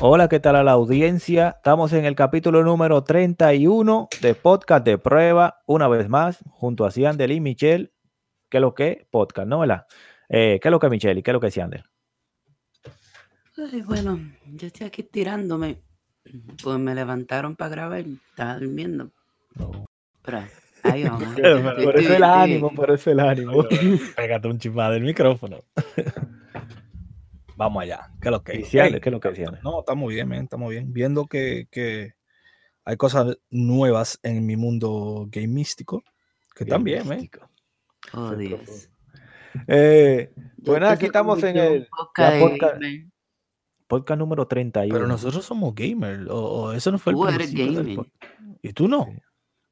Hola, ¿qué tal a la audiencia? Estamos en el capítulo número 31 de Podcast de Prueba, una vez más, junto a Ciandel y Michelle. ¿Qué es lo que? Podcast, ¿no? ¿Verdad? Eh, ¿Qué es lo que Michelle y qué es lo que Ciandel? Ay, bueno, yo estoy aquí tirándome. Pues me levantaron para grabar, estaba durmiendo. Pero ahí vamos. por eso el ánimo, por eso el ánimo. Pégate un chipado del micrófono. Vamos allá. ¿Qué es lo que Ciandel, ¿Qué es lo que Ciandel? No, estamos bien, man, estamos bien. Viendo que, que hay cosas nuevas en mi mundo game místico. Que Bien también, ¿eh? místico. Oh, Dios. Eh, bueno, aquí estamos en el podcast podcast, número 31. Pero nosotros somos gamers. O, o eso no fue el Tú eres principio del gamer. ¿Y tú no? Sí.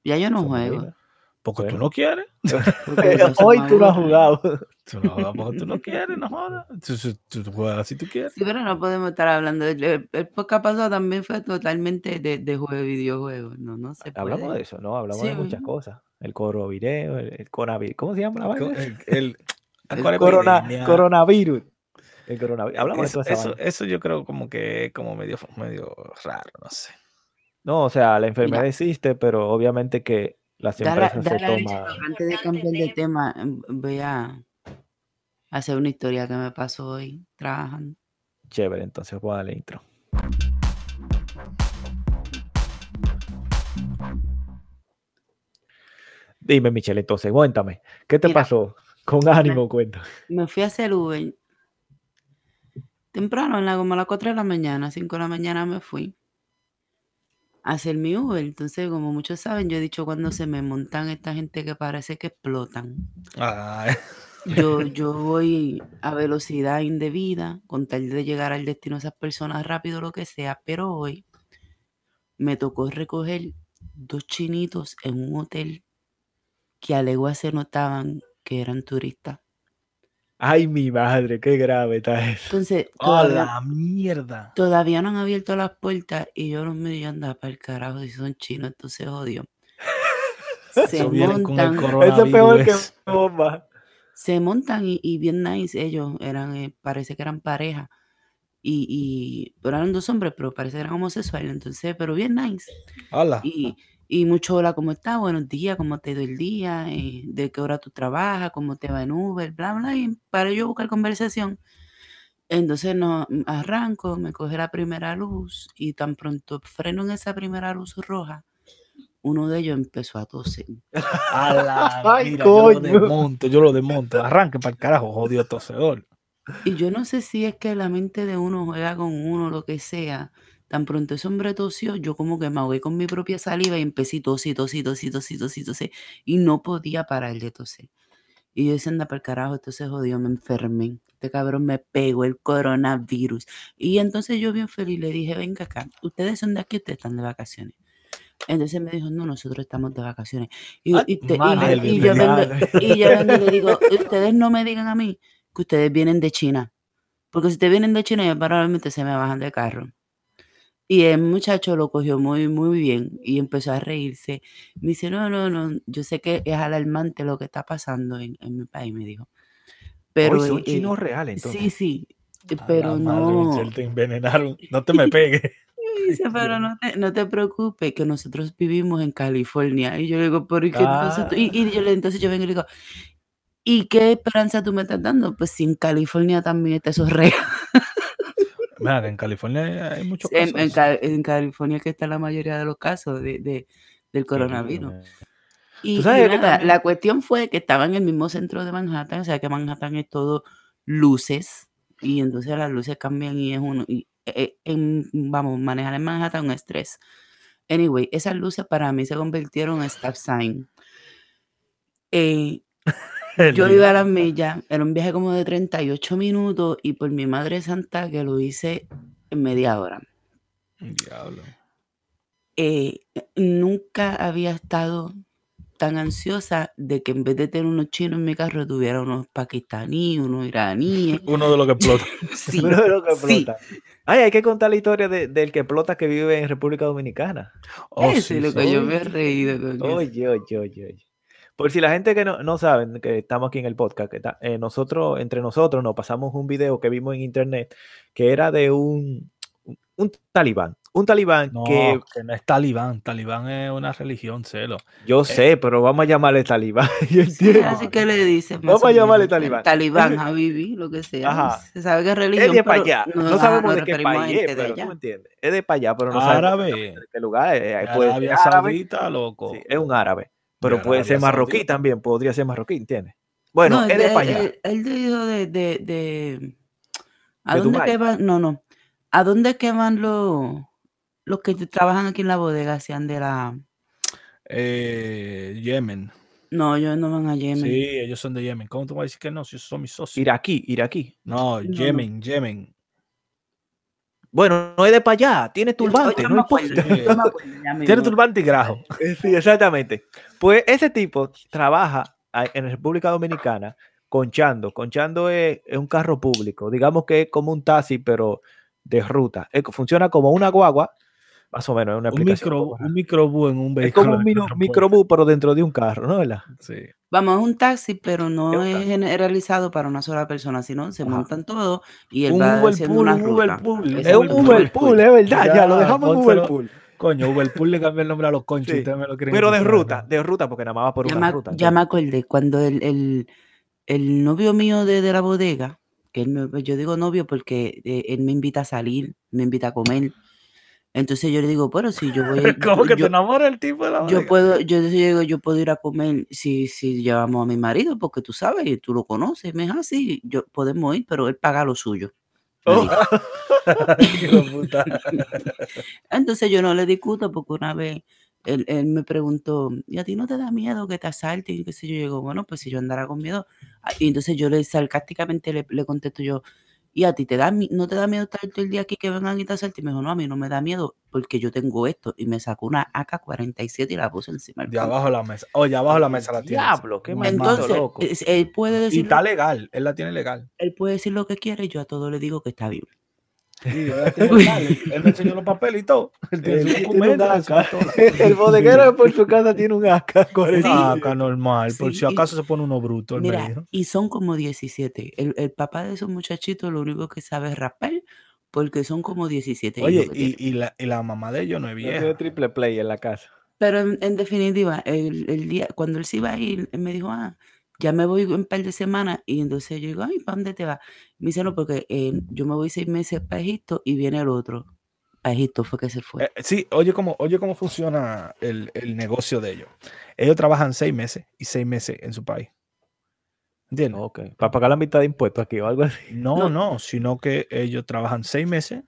Ya yo no Somos juego. Porque tú no quieres. Hoy tú no has jugado. Tú no, juegas porque tú no quieres, no jodas. Tú, tú- tú juegas si tú quieres. Sí, pero no podemos estar hablando. El, el- podcast pasado también fue totalmente de, de juego de videojuegos. No, no se Hablamos de eso, ¿no? Hablamos Sí, de muchas cosas. El coro video, el, el coronavirus. ¿Cómo se llama la vaina? El, el- El ¿cuál Corona, coronavirus. El coronavirus. Hablamos Eso, de eso, eso yo creo como que es como medio, medio raro, no sé. No, o sea, la enfermedad Mira, existe, pero obviamente que las empresas se dale toman. antes de cambiar de tema, em, voy a hacer una historia que me pasó hoy trabajando. Chévere, entonces voy a darle intro. Dime, Michelle, entonces, cuéntame. ¿Qué te Mira, pasó? Con me, ánimo, cuenta. me fui a hacer Uber temprano, en la, como a las 4 de la mañana, 5 de la mañana me fui a hacer mi Uber. Entonces, como muchos saben, yo he dicho cuando se me montan esta gente que parece que explotan. Ay, Yo, yo voy a velocidad indebida con tal de llegar al destino de esas personas rápido, lo que sea, pero hoy me tocó recoger dos chinitos en un hotel que a legua se notaban que eran turistas. Ay, mi madre, qué grave está eso. Entonces, ¡Oh, todavía, la mierda! todavía no han abierto las puertas y yo los medio andaba para el carajo si son chinos, entonces odio. Se viene con el montan, Eso es peor que bomba. Se montan y, y bien nice ellos, eran, eh, parece que eran pareja. Y, y pero eran dos hombres, pero parece que eran homosexuales, entonces, pero bien nice. ¡Hala! Y, y mucho hola, ¿cómo estás? Buenos días, ¿cómo te ha el día? Eh, ¿De qué hora tú trabajas? ¿Cómo te va en Uber? Bla, bla, y para yo buscar conversación. Entonces no mm, arranco, me coge la primera luz y tan pronto freno en esa primera luz roja, uno de ellos empezó a toser. ¡A la Ay, mira! Yo lo coño. desmonto, yo lo desmonto. Arranque para el carajo, jodido tosedor. Y yo no sé si es que la mente de uno juega con uno, lo que sea. Tan pronto ese hombre tosió, yo como que me ahogué con mi propia saliva y empecé a toser, toser, toser, toser, toser, toser, y no podía parar de toser. Y yo decía, anda para el carajo, esto se jodió, me enfermé. Este cabrón me pegó el coronavirus. Y entonces yo bien feliz le dije, venga acá, ustedes son de aquí, ustedes están de vacaciones. Entonces me dijo, no, nosotros estamos de vacaciones. Y, yo- y te- y yo, y yo vengo, y yo vengo y le digo, ustedes no me digan a mí que ustedes vienen de China. Porque si ustedes vienen de China, yo probablemente se me bajan de carro. Y el muchacho lo cogió muy, muy bien y empezó a reírse. Me dice, no, no, no, yo sé que es alarmante lo que está pasando en, en mi país, me dijo. Hoy Pero son eh, chinos eh, reales, sí, entonces. sí, A pero la madre, no. Michelle, te envenenaron. No te me pegues. Dice, pero no te, no te preocupes, que nosotros vivimos en California. Y yo le digo, ¿y qué entonces tú? Y, y yo le, entonces yo vengo y le digo, ¿y qué esperanza tú me estás dando? Pues si en California también está eso real. Mira, que en California hay muchos En, en casos. Ca- en California que está la mayoría de los casos de, de- del coronavirus. Tú Y, sabes nada, la cuestión fue que estaba en el mismo centro de Manhattan, o sea que Manhattan es todo luces, y entonces las luces cambian y es uno, y, eh, en- vamos, manejar en Manhattan un estrés. Anyway, esas luces para mí se convirtieron en stop sign. Eh, yo iba a las millas, era un viaje como de 38 minutos y por mi madre santa que lo hice en media hora. Diablo. eh, nunca había estado tan ansiosa de que en vez de tener unos chinos en mi carro tuviera unos pakistaníes, unos iraníes. Uno de los que explota. Sí, Uno de los que sí. explota. Ay, hay que contar la historia de- del que explota que vive en República Dominicana. Oh, Ese sí, es lo sí. que yo me he reído con. Oye, oye, oye, oye. Por si la gente que no, no saben que estamos aquí en el podcast, que eh, nosotros, entre nosotros, nos pasamos un video que vimos en internet que era de un, un, talibán. Un talibán No, que que no es talibán. Talibán es una religión, celo. yo sé, pero vamos a llamarle talibán. Yo Sí, así que le dicen. Vamos a llamarle talibán. Talibán, Habibi, lo que sea. Ajá. Se sabe que es Es religión. de para allá. No, ajá, sabemos de qué referimos a país es, de pero allá. tú me entiendes. Es de para allá, pero no sabemos Árabe. de qué lugar. es. Eh, puede ser Arabia árabe, Saudita, loco. sí, es un árabe. Pero De puede ser marroquí Saudita. también. Podría ser marroquí, ¿entiendes? Bueno, No, es de él- para allá. él- dijo de, de, de- ¿A ¿De dónde Dubái? que van? No, no. ¿A dónde que van los, los que trabajan aquí en la bodega? Hacían de la. Eh, Yemen. No, ellos no van a Yemen. Sí, ellos son de Yemen. ¿Cómo tú vas a decir que no? Si son mis socios. Iraquí, iraquí. No, no. Yemen, Yemen. Bueno, no es de para allá. Tiene turbante, no acuerdo. Tiene turbante y grajo. Eh, Sí, exactamente. Pues ese tipo trabaja en República Dominicana conchando. Conchando es, es un carro público. Digamos que es como un taxi, pero de ruta. Es- funciona como una guagua, más o menos. Es una Un, micro, un microbús en un es vehículo. como un microbús, pero dentro de un carro, ¿no? ¿Verdad? Sí. Vamos, es un taxi, pero no Es es generalizado para una sola persona, sino se Ajá. montan todos y él Un va Uber haciendo pool, una un ruta. Uber pool. Es Es un Uber Uber pool, es verdad. Ya, Ya, lo dejamos en. Uber pool. Coño, Uberpool le cambió el nombre a los conchos. Sí, ustedes me lo quieren Pero de ruta, de ruta, porque nada más va por Ya una ruta. ya me acordé, cuando el, el, el novio mío de, de la bodega, que él me- yo digo novio porque eh, él me invita a salir, me invita a comer. Entonces yo le digo, pero si yo voy, ¿Cómo que te yo, enamora el tipo de la yo puedo, yo digo, yo puedo ir a comer si, si llevamos a mi marido, porque tú sabes, y tú lo conoces. Me dijo, así, yo podemos ir, pero él paga lo suyo. Oh. Entonces yo no le discuto porque una vez él, él me preguntó, ¿y a ti no te da miedo que te asalten? Y qué sé yo, yo digo, bueno, pues si yo andara con miedo. Ah, Y entonces yo le sarcásticamente le, le contesto yo, ¿y a ti te da, mi- no te da miedo estar todo el día aquí que vengan y te asalten? Y me dijo, no, a mí no me da miedo porque yo tengo esto. Y me sacó una AK-47 y la puso encima del De abajo de la mesa. Oye, abajo de la mesa la tiene. Diablo, qué maldito Entonces, loco. él puede Y decir, está legal. Él la tiene legal. él puede decir lo que quiere y yo a todo le digo que está bien. Sí, él me enseñó los papeles y todo. Él tiene su un AK. El bodeguero por su casa tiene un AK-47. Ah, acá normal. Por si y- acaso se pone uno bruto. Mira, y son como 17. El, el papá de esos muchachitos lo único que sabe es rapar porque son como 17 hijos Oye, y, y, la, y la mamá de ellos no es vieja. triple play en la casa. Pero en, en definitiva, el, el día, cuando él se iba a ir, él me dijo, ah, ya me voy un par de semanas. Y entonces yo digo, ay, ¿para dónde te vas? Me dice, no, porque eh, yo me voy seis meses para Egipto y viene el otro. A Egipto fue que se fue. Eh, sí, oye cómo, oye cómo funciona el, el negocio de ellos. Ellos trabajan seis meses y seis meses en su país. ¿Entiendes? Ok. Para pagar la mitad de impuestos aquí o algo así. No, No. no, sino que ellos trabajan seis meses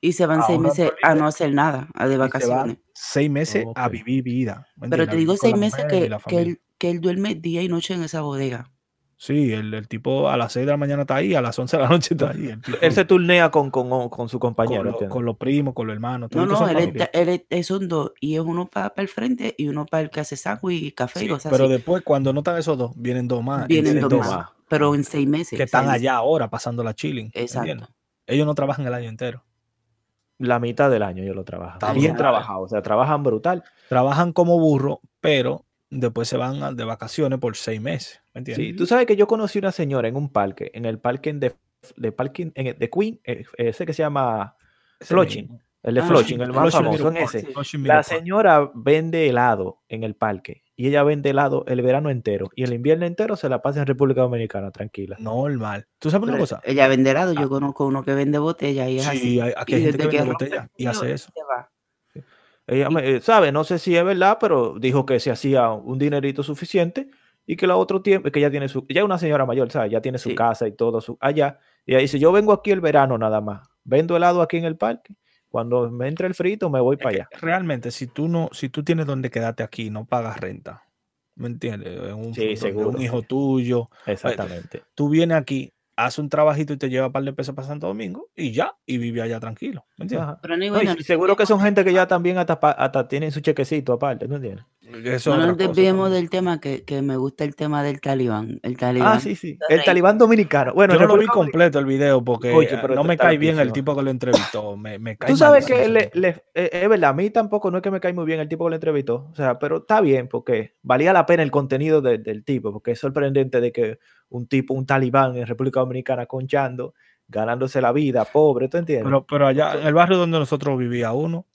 Y se van seis meses a no hacer nada, a de y se van vacaciones. seis meses a vivir vida. ¿me Pero te digo seis meses que, que, él, que él duerme día y noche en esa bodega. Sí, el, el tipo a las 6 de la mañana está ahí, a las 11 de la noche está ahí. El tipo Él se turnea con, con, con su con, compañero. con los primos, con los hermanos. No, no, son él, familia. está- él es- son dos. Y es uno para el frente y uno para el que hace sándwich y café y cosas pero así. después, cuando no están esos dos, vienen dos más. Vienen dos dos más. más. Pero en seis meses. Que están allá ahora pasando la chilling. ¿entiendes? Exacto. Ellos no trabajan el año entero. La mitad del año yo lo trabajo. Está Bien brutal. trabajado. O sea, trabajan brutal. Trabajan como burro, pero después se van a- de vacaciones por seis meses. ¿Me entiendes? Sí, tú sabes que yo conocí una señora en un parque, en el parque de, de, parking, en el- de Queen, eh, ese que se llama mismo. el de Ah, Flushing, el más Flushing famoso, en ese. La señora vende helado en el parque y ella vende helado el verano entero y el invierno entero se la pasa en República Dominicana, tranquila. Normal. ¿Tú sabes una cosa? ella vende helado. Ah. Yo conozco uno que vende botella y es Sí, así. hay- aquí Y hay gente que vende el botella y hace eso. Ella me, eh, sabe, no sé si es verdad, pero dijo que se hacía un dinerito suficiente y que la otro tiempo, que ella tiene su, ya es una señora mayor, ¿sabes? Ya tiene su Sí. casa y todo su, allá. Y ella dice, yo vengo aquí el verano nada más, vendo helado aquí en el parque, cuando me entre el frito me voy Es para allá. realmente, si tú no, si tú tienes donde quedarte aquí, no pagas renta. ¿Me entiendes? Un, Sí, seguro. un hijo tuyo. Exactamente. Tú vienes aquí, haces un trabajito y te lleva un par de pesos para Santo Domingo y ya, y vive allá tranquilo. ¿Me entiendes? Pero No, no seguro que son gente que ya también hasta, hasta tienen su chequecito aparte, ¿no entiendes? Eso es No nos desviemos del tema que, que me gusta el tema del talibán. El talibán. Ah, sí, sí. El talibán dominicano. Bueno, Yo no lo vi completo el video porque Oye, eh, pero no me cae bien el tipo que lo entrevistó. Me, me cae Tú sabes que le- le- eh, es verdad, a mí tampoco no es que me cae muy bien el tipo que lo entrevistó, o sea, pero está bien porque valía la pena el contenido de- del tipo, porque es sorprendente de que un tipo, un talibán en República Dominicana conchando, ganándose la vida, pobre, ¿tú entiendes? Pero, pero allá, en el barrio donde nosotros vivía uno,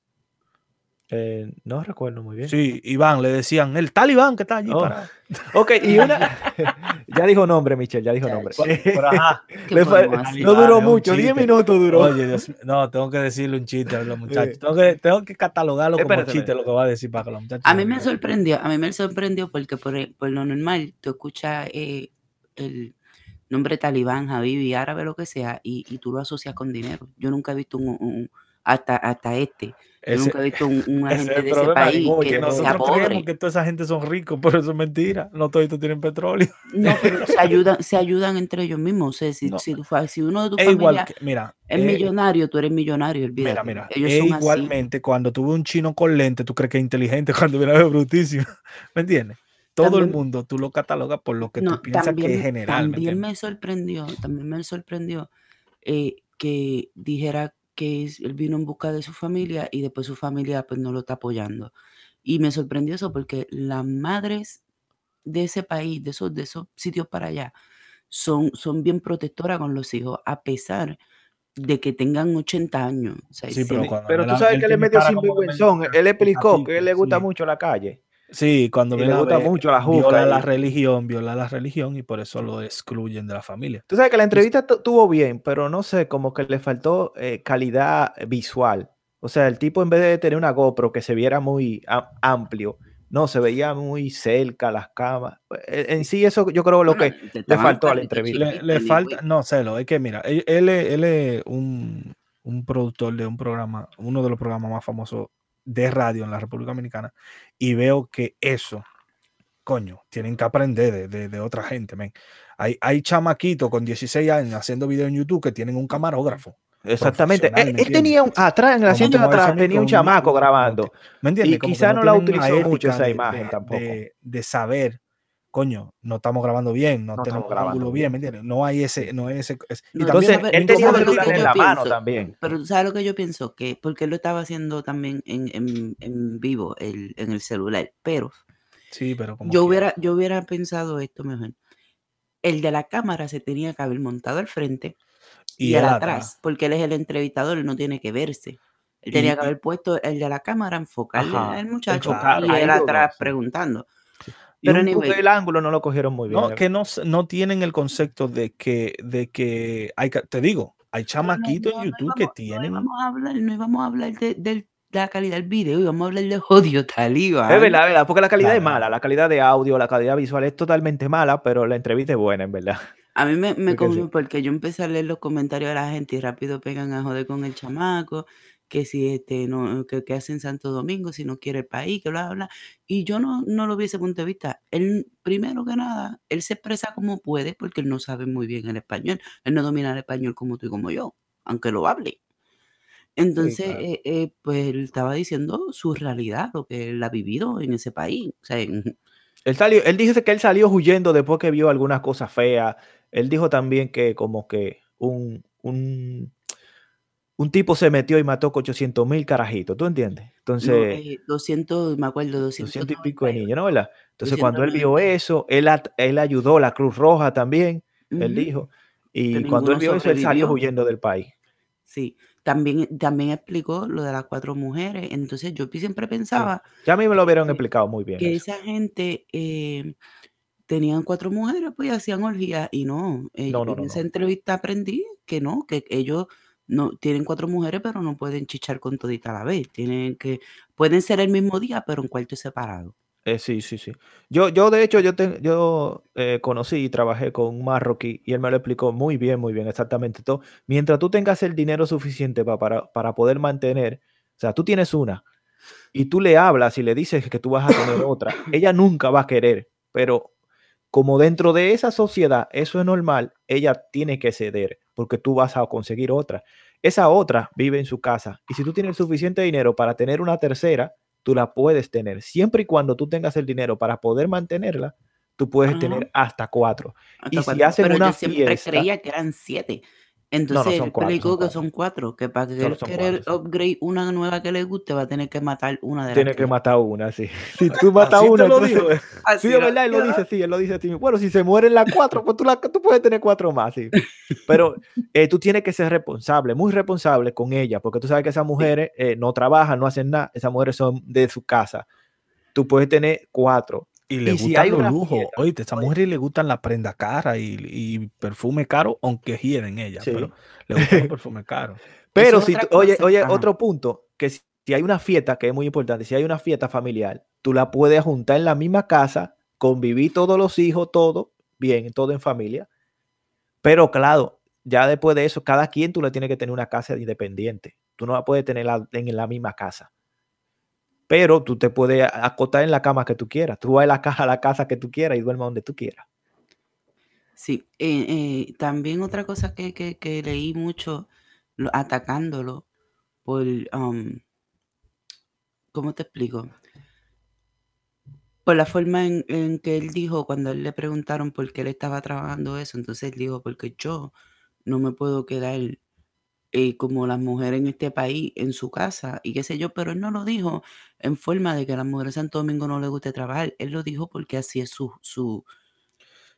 Eh, no recuerdo muy bien. sí, Iván, le decían, el talibán que está allí Oh. parado. Ok, y una. ya dijo nombre, Michelle, ya dijo nombre. No duró mucho, 10 chiste. minutos duró. Oye, Dios no, tengo que decirle un chiste a los muchachos. Sí. Tengo que, tengo que catalogarlo como Espérate, chiste lo que va a decir para que los muchachos. A mí me sorprendió, a mí me sorprendió porque por, por lo normal tú escuchas eh, el nombre talibán, Habibi, árabe, lo que sea, y, y tú lo asocias con dinero. Yo nunca he visto un, un- hasta, hasta este, yo Ese- nunca he visto un, agente de ese país que que sea nosotros pobre. creemos que toda esa gente son ricos, pero eso es mentira. No todos tienen petróleo. No, pero se ayudan, se ayudan entre ellos mismos. O sea, si, No. si, si uno de tu Es familia igual que, mira, es eh, millonario, tú eres millonario, olvídate. Mira, mira, Ellos es son así. igualmente cuando tú ves un chino con lente, tú crees que es inteligente cuando viene a ver brutísimo. ¿Me entiendes? Todo el mundo tú lo catalogas por lo que No, tú piensas que es general. ¿me también entiendes? me sorprendió, también me sorprendió eh, que dijera que es- él vino en busca de su familia y después su familia pues no lo está apoyando. Y me sorprendió eso porque las madres de ese país, de esos, de esos sitios para allá, son, son bien protectoras con los hijos, a pesar de que tengan 80 años. O sea, Sí, pero cuando Pero tú sabes él que él es medio sinvergüenzón. Él explicó que pensativo, él le gusta sí. mucho la calle. Sí, cuando Y viene le a gusta ver, mucho la viola juca la y- religión, viola la religión y por eso lo excluyen de la familia. Tú sabes que la entrevista tu- estuvo bien, pero no sé, como que le faltó eh, calidad visual. O sea, el tipo en vez de tener una GoPro que se viera muy amplio, no, se veía muy cerca las camas. Eh, En sí, eso yo creo lo Bueno, que le faltó a la entrevista. Le, le falta, no, celo, es que mira, él, él es, él es un, un productor de un programa, uno de los programas más famosos de radio en la República Dominicana, y veo que eso, coño, tienen que aprender de, de- de otra gente, men. Hay, hay chamaquitos con 16 años haciendo videos en YouTube que tienen un camarógrafo. Exactamente. profesional, Él, ¿me él tenía un, atrás, en el asiento de atrás, tenía un chamaco grabando. ¿Me entiendes? Y quizá no la utilizó mucho esa imagen de- tampoco. De saber, coño, no estamos grabando bien, no, No tenemos grabando ángulo bien, ¿me entiendes? No hay ese, no hay ese. y también Entonces, él tenía el tipo- en yo la mano pienso. también. Pero tú sabes lo que yo pienso, que porque él lo estaba haciendo también en, en, en vivo, el, en el celular. Pero Sí, pero como yo quiera. hubiera, yo hubiera pensado esto mejor. El de la cámara se tenía que haber montado al frente y, él él atrás, porque él es el entrevistador, él no tiene que verse. Él Y- tenía que haber puesto el de la cámara, enfocarle al muchacho enfocar, y él atrás veo, preguntando. Y Pero un- anyway. el ángulo no lo cogieron muy bien. No, que no, no tienen el concepto de que, de que hay te digo, hay Pero no- chamaquitos no- en no YouTube que tienen. No íbamos a hablar, no íbamos a hablar de, del- de la calidad del video, íbamos a hablar de odio talibán. Es verdad, es verdad, porque la calidad es Claro. mala, la calidad de audio, la calidad visual es totalmente mala, pero la entrevista es buena, en verdad. A mí me, me Porque sí. porque yo empecé a leer los comentarios de la gente y rápido pegan a joder con el chamaco, que si este no, que, que hace en Santo Domingo, si no quiere el país, que bla, bla. Y yo no, no lo vi ese punto de vista. Él, primero que nada, él se expresa como puede, porque él no sabe muy bien el español. Él no domina el español como tú y como yo, aunque lo hable. Entonces, claro. eh, eh, pues él estaba diciendo su realidad, lo que él ha vivido en ese país. O sea, en- Él, salió, él dice que él salió huyendo después que vio algunas cosas feas. Él dijo también que como que un, un, un tipo se metió y mató 800 mil carajitos, ¿tú entiendes? no, Entonces, eh, 200, me acuerdo, 200 200 y pico de niños, ¿no? ¿Verdad? Entonces, 200 cuando él vio eso, él, él ayudó a la Cruz Roja también, él dijo. Y cuando él vio eso, él salió huyendo del país. Sí, también, también explicó lo de las cuatro mujeres. Entonces yo siempre pensaba Ya a mí me lo hubieran que, explicado muy bien. que eso. esa gente eh, tenían cuatro mujeres, pues y hacían orgías. Y no, eh, No, no, en no, esa no. entrevista aprendí que no, que ellos no tienen cuatro mujeres, pero no pueden chichar con todita a la vez. Tienen que, pueden ser el mismo día, pero en cuartos separados. Eh, sí, sí, sí. Yo, yo de hecho, yo, yo eh, conocí y trabajé con un marroquí y él me lo explicó muy bien, muy bien, exactamente todo. Mientras tú tengas el dinero suficiente pa- para, para poder mantener, o sea, tú tienes una y tú le hablas y le dices que tú vas a tener otra, ella nunca va a querer, pero como dentro de esa sociedad eso es normal, ella tiene que ceder porque tú vas a conseguir otra. Esa otra vive en su casa y si tú tienes suficiente dinero para tener una tercera, tú la puedes tener. Siempre y cuando tú tengas el dinero para poder mantenerla, tú puedes Ajá. tener hasta cuatro. Hasta Y si cuatro. hacen Pero una yo siempre fiesta, creía que eran siete. Entonces cuatro, son explicó que son cuatro, que para que él quiera upgrade una nueva que le guste, va a tener que matar una de las Tienes que tres. matar una, sí. Si tú matas Así te una, lo entonces- digo. Así Sí, de era. verdad, él lo dice, sí, él lo dice a ti mismo. Bueno, si se mueren las cuatro, pues tú, la- tú puedes tener cuatro más, sí. Pero eh, tú tienes que ser responsable, muy responsable con ella, porque tú sabes que esas mujeres eh, no trabajan, no hacen nada, esas mujeres son de su casa. Tú puedes tener cuatro. Y le Y si gustan hay los lujos. fiesta, Oíste, a esas oye. mujeres le gustan la prenda cara y, y perfume caro, aunque hieden ellas, Sí. pero le gustan los perfumes caros. Pero si tú- oye, oye, ajá. otro punto, que si, si hay una fiesta, que es muy importante, si hay una fiesta familiar, tú la puedes juntar en la misma casa, convivir todos los hijos, todo bien, todo en familia. Pero claro, ya después de eso, cada quien tú le tienes que tener una casa independiente. Tú no la puedes tener en la misma casa. Pero tú te puedes acotar en la cama que tú quieras. Tú vas a la, a la casa que tú quieras y duermas donde tú quieras. Sí, eh, eh, también otra cosa que, que, leí mucho lo- atacándolo por, um, ¿cómo te explico? Por la forma en, en que él dijo cuando él le preguntaron por qué él estaba trabajando eso, entonces él dijo, porque yo no me puedo quedar eh, como las mujeres en este país en su casa y qué sé yo, pero él no lo dijo en forma de que a las mujeres de Santo Domingo no les guste trabajar, él lo dijo porque así es su, su,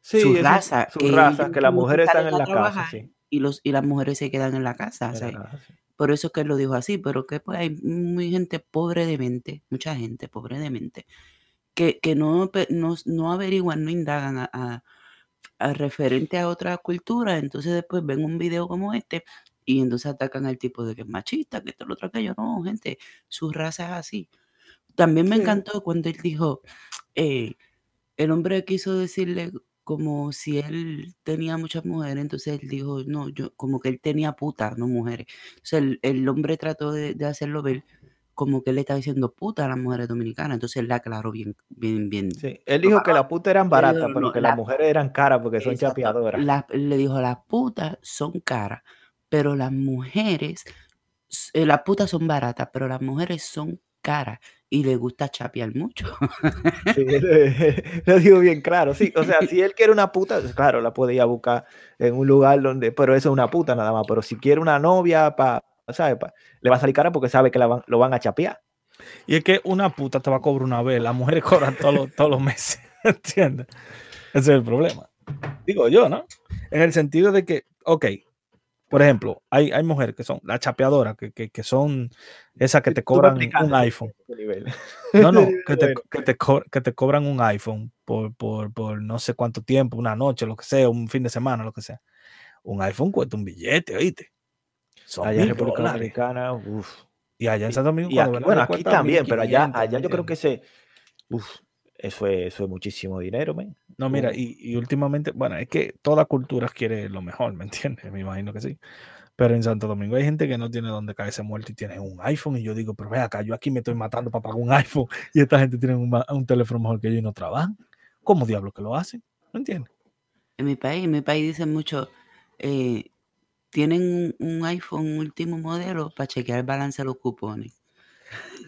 Sí, su raza, su que raza, que las mujeres están en la casa, sí. y, los, y las mujeres se quedan en la casa. o En sea, la casa, sí. por eso es que él lo dijo así, pero que pues hay muy gente pobre de mente, mucha gente pobre de mente, que, que no, no, no averiguan, no indagan a, a- a referente a otra cultura, entonces después ven un video como este y entonces atacan al tipo de que es machista, que esto, lo otro, aquello. No, gente, su raza es así. También me Sí. encantó cuando él dijo, eh, el hombre quiso decirle como si él tenía muchas mujeres, entonces él dijo, no, yo, como que él tenía putas, no mujeres. Sea, el, el hombre trató de, de hacerlo ver como que él le estaba diciendo puta a las mujeres dominicanas, entonces él la aclaró bien, bien, bien. Sí, Él dijo que las putas eran baratas, pero no, que la- las mujeres eran caras porque son Exacto. chapeadoras. Las- le dijo, las putas son caras, pero las mujeres, eh, las putas son baratas, pero las mujeres son caras y le gusta chapear mucho. Sí, lo digo bien claro. Sí, o sea, si él quiere una puta, pues, claro, la puede ir a buscar en un lugar donde, pero eso es una puta nada más. Pero si quiere una novia, pa, ¿sabes? Pa- le va a salir cara porque sabe que la van- lo van a chapear. Y es que una puta te va a cobrar una vez, las mujeres cobran todos los, todos los meses, ¿entiendes? Ese es el problema. Digo yo, ¿no? En el sentido de que, ok, por ejemplo, hay, hay mujeres que son las chapeadoras, que, que, que son esas que te cobran un iPhone. No, no, que te, que te, co- que te cobran un iPhone por, por, por no sé cuánto tiempo, una noche, lo que sea, un fin de semana, lo que sea. Un iPhone cuesta un billete, ¿oíste? Son Allá en República. Dominicana, uf. Y allá en Santo Domingo, Y aquí, bueno, aquí también, pero allá, 1500, allá ¿me yo creo que se, uf, eso es, eso es muchísimo dinero, men. No, mira, y, y últimamente, bueno, es que toda cultura quiere lo mejor, ¿me entiendes? Me imagino que sí. Pero en Santo Domingo hay gente que no tiene donde caerse muerto y tiene un iPhone. Y yo digo, pero ve acá, yo aquí me estoy matando para pagar un iPhone y esta gente tiene un, teléfono mejor que yo y no trabajan. ¿Cómo diablos que lo hacen? ¿No entiendes? En mi país, en mi país dicen mucho, eh, tienen un, un iPhone último modelo para chequear el balance de los cupones.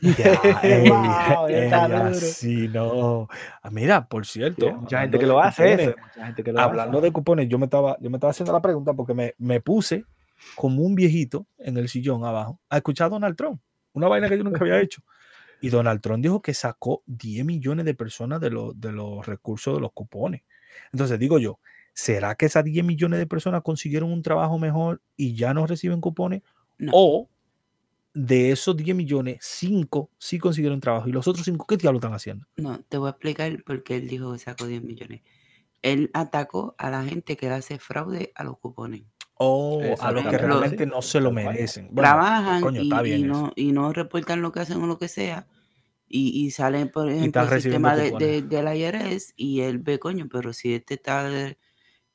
Ya, ey, Wow, ey, no. Ah, mira, por cierto, mucha gente que lo hace cupones, eso. Mucha gente que lo Hablando hace. de cupones, yo me estaba, yo me estaba haciendo la pregunta porque me, me puse como un viejito en el sillón abajo a escuchar a Donald Trump, una vaina que yo nunca había hecho. Y Donald Trump dijo que sacó 10 millones de personas de, los de los recursos de los cupones. Entonces digo yo, ¿será que esas 10 millones de personas consiguieron un trabajo mejor y ya no reciben cupones? No. O de esos 10 millones, 5 sí consiguieron trabajo y los otros 5, ¿qué diablo están haciendo? No, te voy a explicar por qué él dijo que sacó 10 millones. Él atacó a la gente que le hace fraude a los cupones. O a los que realmente no se lo merecen. Bueno, Trabajan coño, y, no, y no reportan lo que hacen o lo que sea. Y, y salen, por ejemplo, el sistema de, del IRS y él ve, coño, pero si este está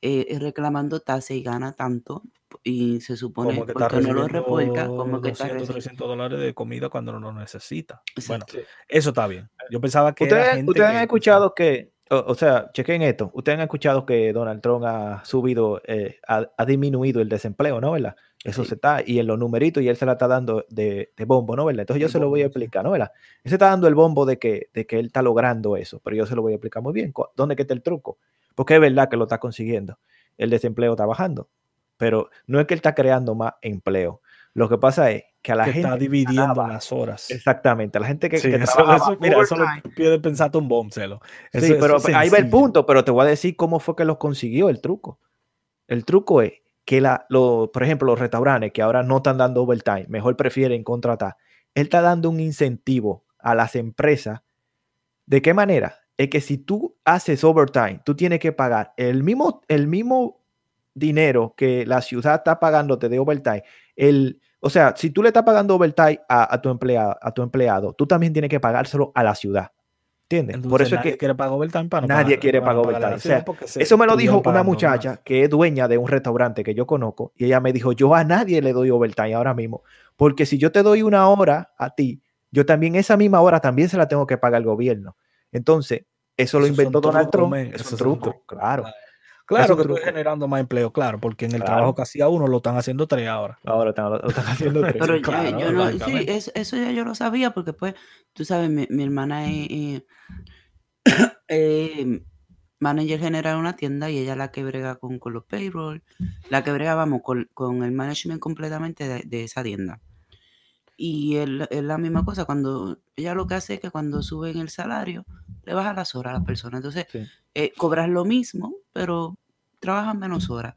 eh, reclamando tasa y gana tanto y se supone Como que está porque no lo reporta, como que está 200, recibiendo. 300 dólares de comida cuando no lo necesita. Bueno, eso está bien. Yo pensaba que Ustedes, gente ustedes que- han escuchado que, o, o sea, chequen esto, ustedes han escuchado que Donald Trump ha subido, eh, ha, ha disminuido el desempleo, ¿no? ¿Verdad? Eso Sí. se está, y en los numeritos, y él se la está dando de, de bombo, ¿no? ¿Verdad? Entonces yo El se lo voy a explicar, ¿no? ¿Verdad? Él se está dando el bombo de que, de que él está logrando eso, pero yo se lo voy a explicar muy bien. ¿Dónde que está el truco? Porque es verdad que lo está consiguiendo. El desempleo está bajando. Pero no es que él está creando más empleo. Lo que pasa es que a la que gente está dividiendo las horas. exactamente, a la gente que, Sí, que eso, trabajaba eso- mira, eso lo puede pensarte un bombcelo. Eso- Sí, eso pero es ahí va el punto, pero te voy a decir cómo fue que los consiguió el truco. El truco es que, la, lo, por ejemplo, los restaurantes que ahora no están dando overtime, mejor prefieren contratar. Él está dando un incentivo a las empresas. ¿De qué manera? Es que si tú haces overtime, tú tienes que pagar el mismo, el mismo dinero que la ciudad está pagándote de overtime. El, o sea, si tú le estás pagando overtime a, a tu empleado, a tu empleado, tú también tienes que pagárselo a la ciudad. ¿Entiendes? Por eso es nadie que quiere pagar overtime para no Nadie pagar- quiere pagar overtime. O sea, se Eso me lo dijo una más. muchacha que es dueña de un restaurante que yo conozco y ella me dijo, yo a nadie le doy overtime ahora mismo, porque si yo te doy una hora a ti, yo también esa misma hora también se la tengo que pagar al gobierno. Entonces, eso lo Esos son inventó Donald Trump. Es un truco, claro. Claro que estoy generando más empleo, claro, porque en el Claro. trabajo que hacía uno lo están haciendo tres ahora. Ahora están- lo, lo están haciendo tres. Pero yo- claro, yo, no, sí, eso, eso ya yo lo sabía porque pues, tú sabes, mi, mi hermana es eh, eh, manager general de una tienda y ella es la que brega con, con los payroll, la que brega, vamos, con, con el management completamente de, de esa tienda. Y es, es la misma cosa, cuando ella lo que hace es que cuando suben el salario, le baja las horas a la persona. Entonces, Sí. eh, cobras lo mismo, pero trabajas menos horas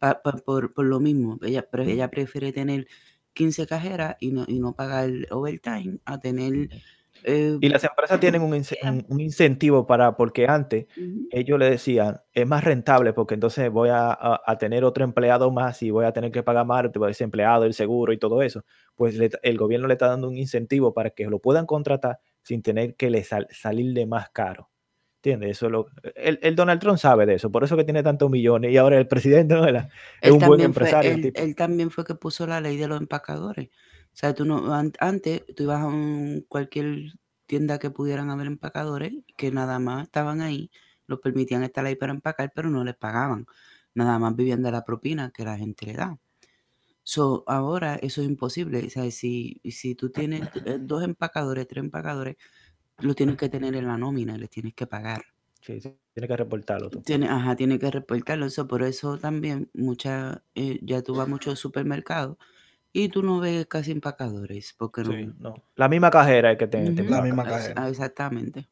pa- pa- por, por lo mismo. Ella, ella prefiere tener 15 cajeras y no, y no pagar overtime a tener... eh, Y las empresas tienen un, un- un incentivo para, porque antes ellos le decían, es más rentable porque entonces voy a, a- a tener otro empleado más y voy a tener que pagar más ese empleado, el seguro y todo eso. Pues le- el gobierno le está dando un incentivo para que lo puedan contratar sin tener que le sal- salir de más caro. ¿Entiendes? Eso es lo, el, el Donald Trump sabe de eso, por eso que tiene tantos millones y ahora el presidente no es Él un buen fue- empresario. él, también fue que puso la ley de los empacadores. O sea, tú no, an- antes tú ibas a un- cualquier tienda que pudieran haber empacadores, que nada más estaban ahí, los permitían estar ahí para empacar, pero no les pagaban. Nada más vivían de la propina que la gente le da. So, ahora eso es imposible. O sea, si, si tú tienes eh, dos empacadores, tres empacadores, lo tienes que tener en la nómina, les tienes que pagar. Sí, sí, tiene que reportarlo tú. Tiene, ajá, tiene que reportarlo. Eso, por eso también mucha, eh, ya tú vas a muchos supermercados y tú no ves casi empacadores, porque no. Sí, no. La misma cajera es que te, te Ujú, La misma cajera. ah, exactamente.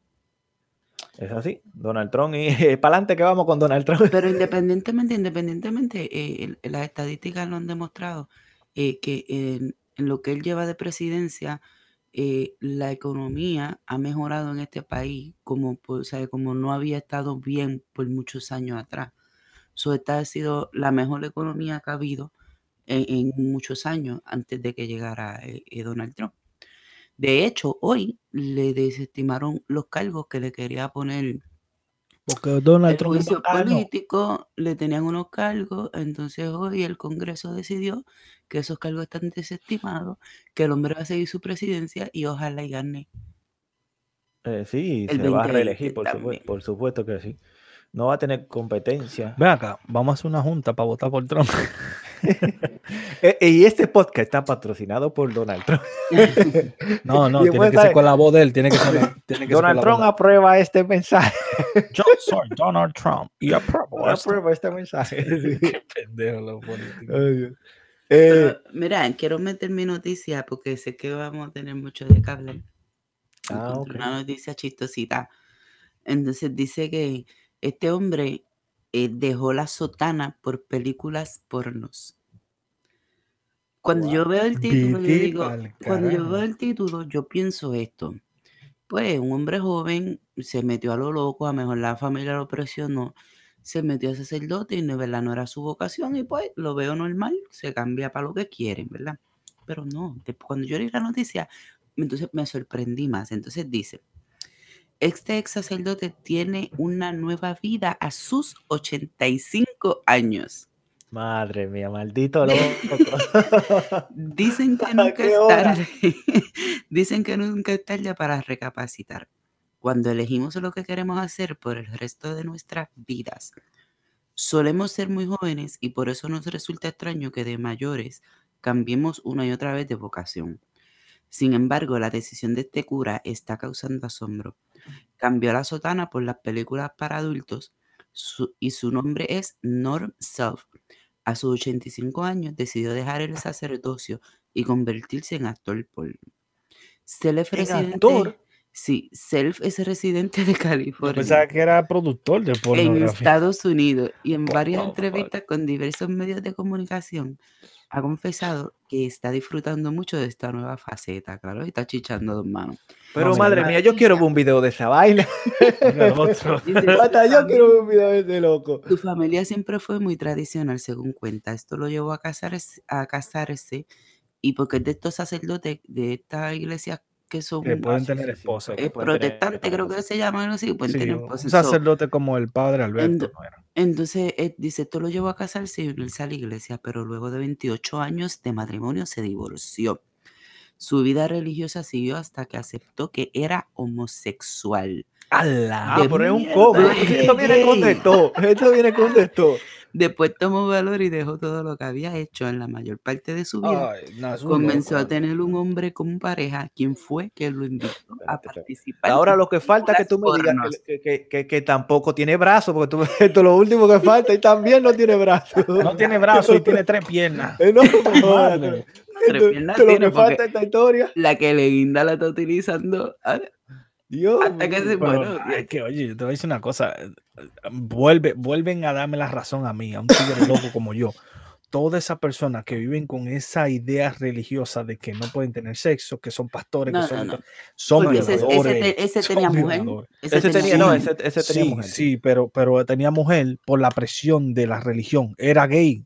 Es así. Donald Trump y para adelante que vamos con Donald Trump. Pero independientemente, independientemente, eh, las estadísticas lo han demostrado eh, que en, en lo que él lleva de presidencia, eh, la economía ha mejorado en este país como, o sea, como no había estado bien por muchos años atrás. So, esta ha sido la mejor economía que ha habido en, en muchos años antes de que llegara eh, eh, Donald Trump. De hecho, hoy le desestimaron los cargos que le quería poner Porque Donald el Trump juicio político, le tenían unos cargos, entonces hoy el Congreso decidió que esos cargos están desestimados, que el hombre va a seguir su presidencia y ojalá y gane. Eh, sí, El se va a 2020 reelegir, por, supuesto, por supuesto que sí. No va a tener competencia. Ven acá, vamos a hacer una junta para votar por Trump. Eh, eh, y este podcast está patrocinado por Donald Trump. No, no, tiene que ser sale- con la voz de él. Tiene que ser, tiene que Donald ser Trump aprueba este mensaje. Yo soy Donald Trump y apruebo esto. aprueba este mensaje. Qué pendejo los políticos. Eh, mira, quiero meter mi noticia porque sé que vamos a tener mucho de que hablar. Ah. Una noticia chistosita. Entonces dice que este hombre eh, dejó la sotana por películas pornos. Cuando yo veo el título, yo digo, cuando yo veo el título, yo pienso esto. Pues un hombre joven se metió a lo loco, a lo mejor la familia lo presionó, se metió a sacerdote y de verdad no era su vocación y pues lo veo normal, se cambia para lo que quieren, ¿verdad? Pero no, después, cuando yo leí la noticia, entonces me sorprendí más. Entonces dice, este ex sacerdote tiene una nueva vida a sus 85 años. madre mía, maldito loco. Dicen que ¿A nunca es tarde. Dicen que nunca es tarde para recapacitar. Cuando elegimos lo que queremos hacer por el resto de nuestras vidas, solemos ser muy jóvenes y por eso nos resulta extraño que de mayores cambiemos una y otra vez de vocación. Sin embargo, la decisión de este cura está causando asombro. Cambió la sotana por las películas para adultos su- y su nombre es Norm Self. A sus 85 años decidió dejar el sacerdocio y convertirse en actor porno. Self ¿En residente, actor? Sí, Self es residente de Yo California pensaba que era productor de en pornografía. Estados Unidos y en varias entrevistas con diversos medios de comunicación ha confesado que está disfrutando mucho de esta nueva faceta, claro, y está chichando dos manos. Pero No, madre mía, yo quiero ver un video de esa. Dice, Hasta "Su yo quiero ver un video de ese loco. Su familia siempre fue muy tradicional, según cuenta. Esto lo llevó a casarse, a casarse y porque es de estos sacerdotes de esta iglesia que son Que pueden tener esposa. eh, protestantes, creo que se llaman así, pueden Sí, tener un esposa. un So, sacerdote como el padre Alberto. Ent- no era. Entonces, eh, dice, esto lo llevó a casarse y unirse a la iglesia, pero luego de 28 años de matrimonio se divorció. Su vida religiosa siguió hasta que aceptó que era homosexual. ¡Hala! Ah, pero es un cover. es Esto viene con de todo. Esto viene con de todo. Después tomó valor y dejó todo lo que había hecho en la mayor parte de su vida. Ay, no, Comenzó a tener un hombre como pareja, quien fue que lo invitó a participar. Ahora lo que falta es que tú me digas que, que- que- que tampoco tiene brazo, porque tú, esto es lo último que falta y también no tiene brazo. No tiene brazo y tiene tres piernas. Eh, no. Tres piernas lo que falta en esta historia. La que le guinda la está utilizando ah, Dios hasta que se. Pero, bueno, es que, oye, yo te voy a decir una cosa. Vuelve, vuelven a darme la razón a mí, a un tigre loco como yo. Todas esas personas que viven con esa idea religiosa de que no pueden tener sexo, que son pastores, No, que son, no, no. son Porque ese, ese violadores. te- ese son tenía mujer. violadores. Ese tenía, no, ese, ese tenía sí, mujer. sí, pero, pero tenía mujer por la presión de la religión. Era gay.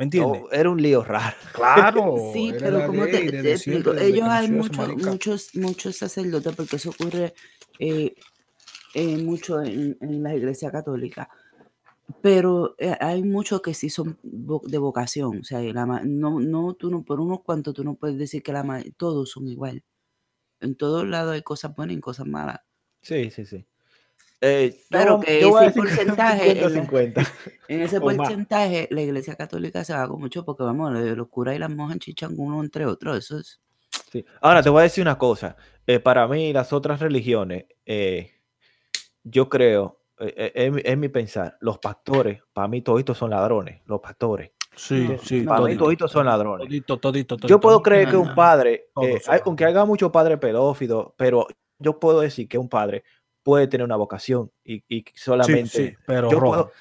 ¿Me entiendes? No, era un lío raro. Claro. Sí, pero como te, explico, ellos hay muchos, muchos, muchos sacerdotes, porque eso ocurre eh, eh, mucho en, en la iglesia católica. Pero eh, hay muchos que sí son de vocación. O sea, la no, no, tú no, por unos cuantos tú no puedes decir que la todos son igual. En todos lados hay cosas buenas y cosas malas. Sí, sí, sí. Eh, yo- Pero que yo ese porcentaje en la- 50-50. En ese O más. porcentaje, la iglesia católica se va con mucho porque, vamos, lo- los curas y las monjas chichan uno entre otros. Eso es. Sí. Ahora te voy a decir una cosa. eh, para mí, las otras religiones, eh, yo creo, eh, eh, es, mi- pensar, los pastores, para mí toditos son ladrones, los pastores. Sí, No, sí. Para mí todito, toditos son ladrones. Todito, todito, todito. Yo puedo creer que un padre, Todos eh, hay- aunque haga mucho padre pedófilo, pero yo puedo decir que un padre puede tener una vocación y, y solamente... sí, pero yo roban. puedo-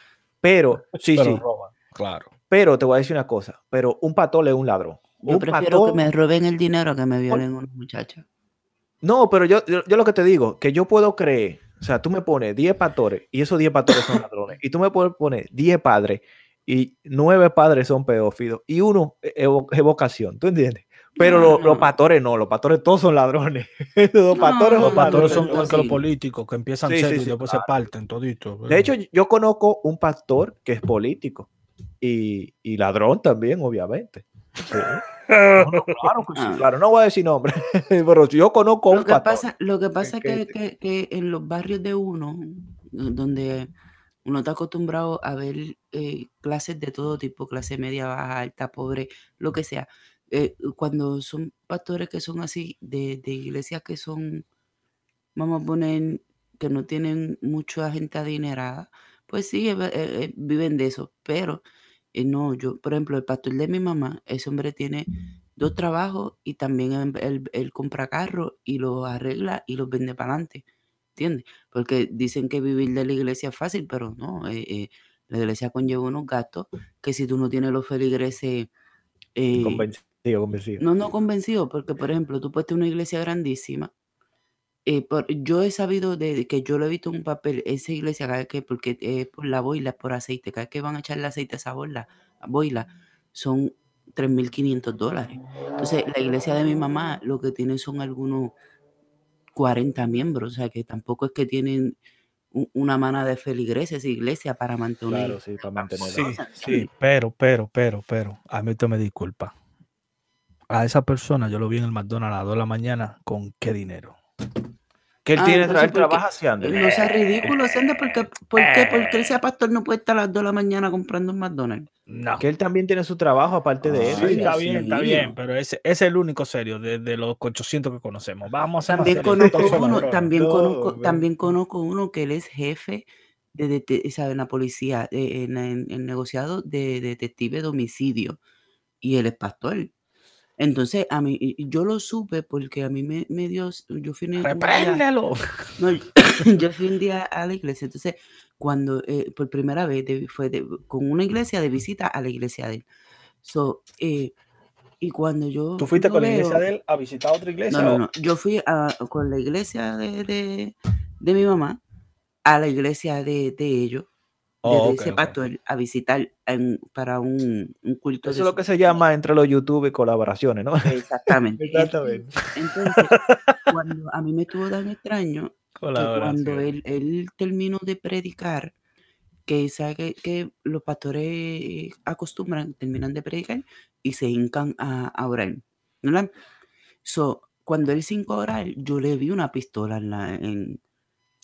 pero, sí, pero sí, roban, claro. pero te voy a decir una cosa, pero un pastor es un ladrón. Yo Un prefiero que me roben el dinero a que me violen unos muchachos. No, pero yo, yo, yo lo que te digo, que yo puedo creer, o sea, tú me pones 10 pastores y esos 10 pastores son ladrones, y tú me puedes poner 10 padres y 9 padres son pedófilos y uno es vocación, ¿tú entiendes? Pero No, lo- no. los pastores no, los pastores todos son ladrones. los No, pastores no, Los son pastores son no, igual que los políticos, que empiezan Sí, sí, sí, y después claro. se parten todito. De hecho, yo conozco un pastor que es político y, y ladrón también, obviamente. Sí. No, no, claro que sí, Ah. claro, no voy a decir nombre, pero yo conozco a un Lo que pastor. pasa, lo que pasa es que- que, que- que en los barrios de uno, donde uno está acostumbrado a ver eh, clases de todo tipo, clase media, baja, alta, pobre, lo que sea, eh, cuando son pastores que son así, de, de iglesias que son, vamos a poner, que no tienen mucha gente adinerada, pues sí, eh, eh, viven de eso, pero no, yo, por ejemplo, el pastor de mi mamá, ese hombre tiene dos trabajos y también él, él- él compra carros y los arregla y los vende para adelante, ¿entiendes? Porque dicen que vivir de la iglesia es fácil, pero no, eh, eh, la iglesia conlleva unos gastos que si tú no tienes los feligreses... eh, Convencido. no, no convencido, porque por ejemplo, tú puedes tener una iglesia grandísima. eh, por- yo he sabido de, de que yo lo he visto en un papel, esa iglesia, cada vez que, porque es por la boila, es por aceite, cada vez que van a echarle aceite a esa boila, boila son 3.500 dólares. Entonces, la iglesia de mi mamá lo que tiene son algunos 40 miembros, o sea que tampoco es que tienen una mana de feligreses, iglesia para mantener. Claro, sí, para mantenerlo. Sí, sí, pero, pero, pero, pero, a mí usted me disculpa. A esa persona yo lo vi en el McDonald's a las 2 de la mañana con qué dinero. Que él Ah, tiene él trabaja haciendo. No sea ridículo, Sandra, porque, ¿por qué? Porque él sea pastor no puede estar a las 2 de la mañana comprando un McDonald's. No. Que él también tiene su trabajo aparte de Ah, eso. Sí, está bien, está bien, pero ese, ese es el único serio de, de los 800 que conocemos. Vamos a También conozco uno, ladrones. también No, conozco, man. también conozco uno que él es jefe de, dete- ¿sabe? en la policía, eh, en, en negociado de detective de homicidio, y él es pastor. Entonces, a mí, yo lo supe porque a mí me, me dio, yo fui un ¡Repréndelo! no, yo, fui un día a la iglesia, entonces, cuando, eh, por primera vez, de- fue de- con una iglesia de visita a la iglesia de él. So, eh, y cuando yo ¿Tú fuiste con la iglesia de él a visitar otra iglesia? no, no, no, yo fui a- con la iglesia de, de, de mi mamá a la iglesia de, de ellos, de, Oh, de ok, ese ok. pastor, a visitar en- para un, un culto Eso es lo que se llama entre los YouTube colaboraciones, ¿no? Exactamente. Exactamente. Entonces, cuando a mí me estuvo tan extraño que cuando él, él terminó de predicar, que sabe que, que los pastores acostumbran, terminan de predicar y se hincan a, a orar. ¿verdad? So, cuando él se hincó a orar, yo le vi una pistola en la... En,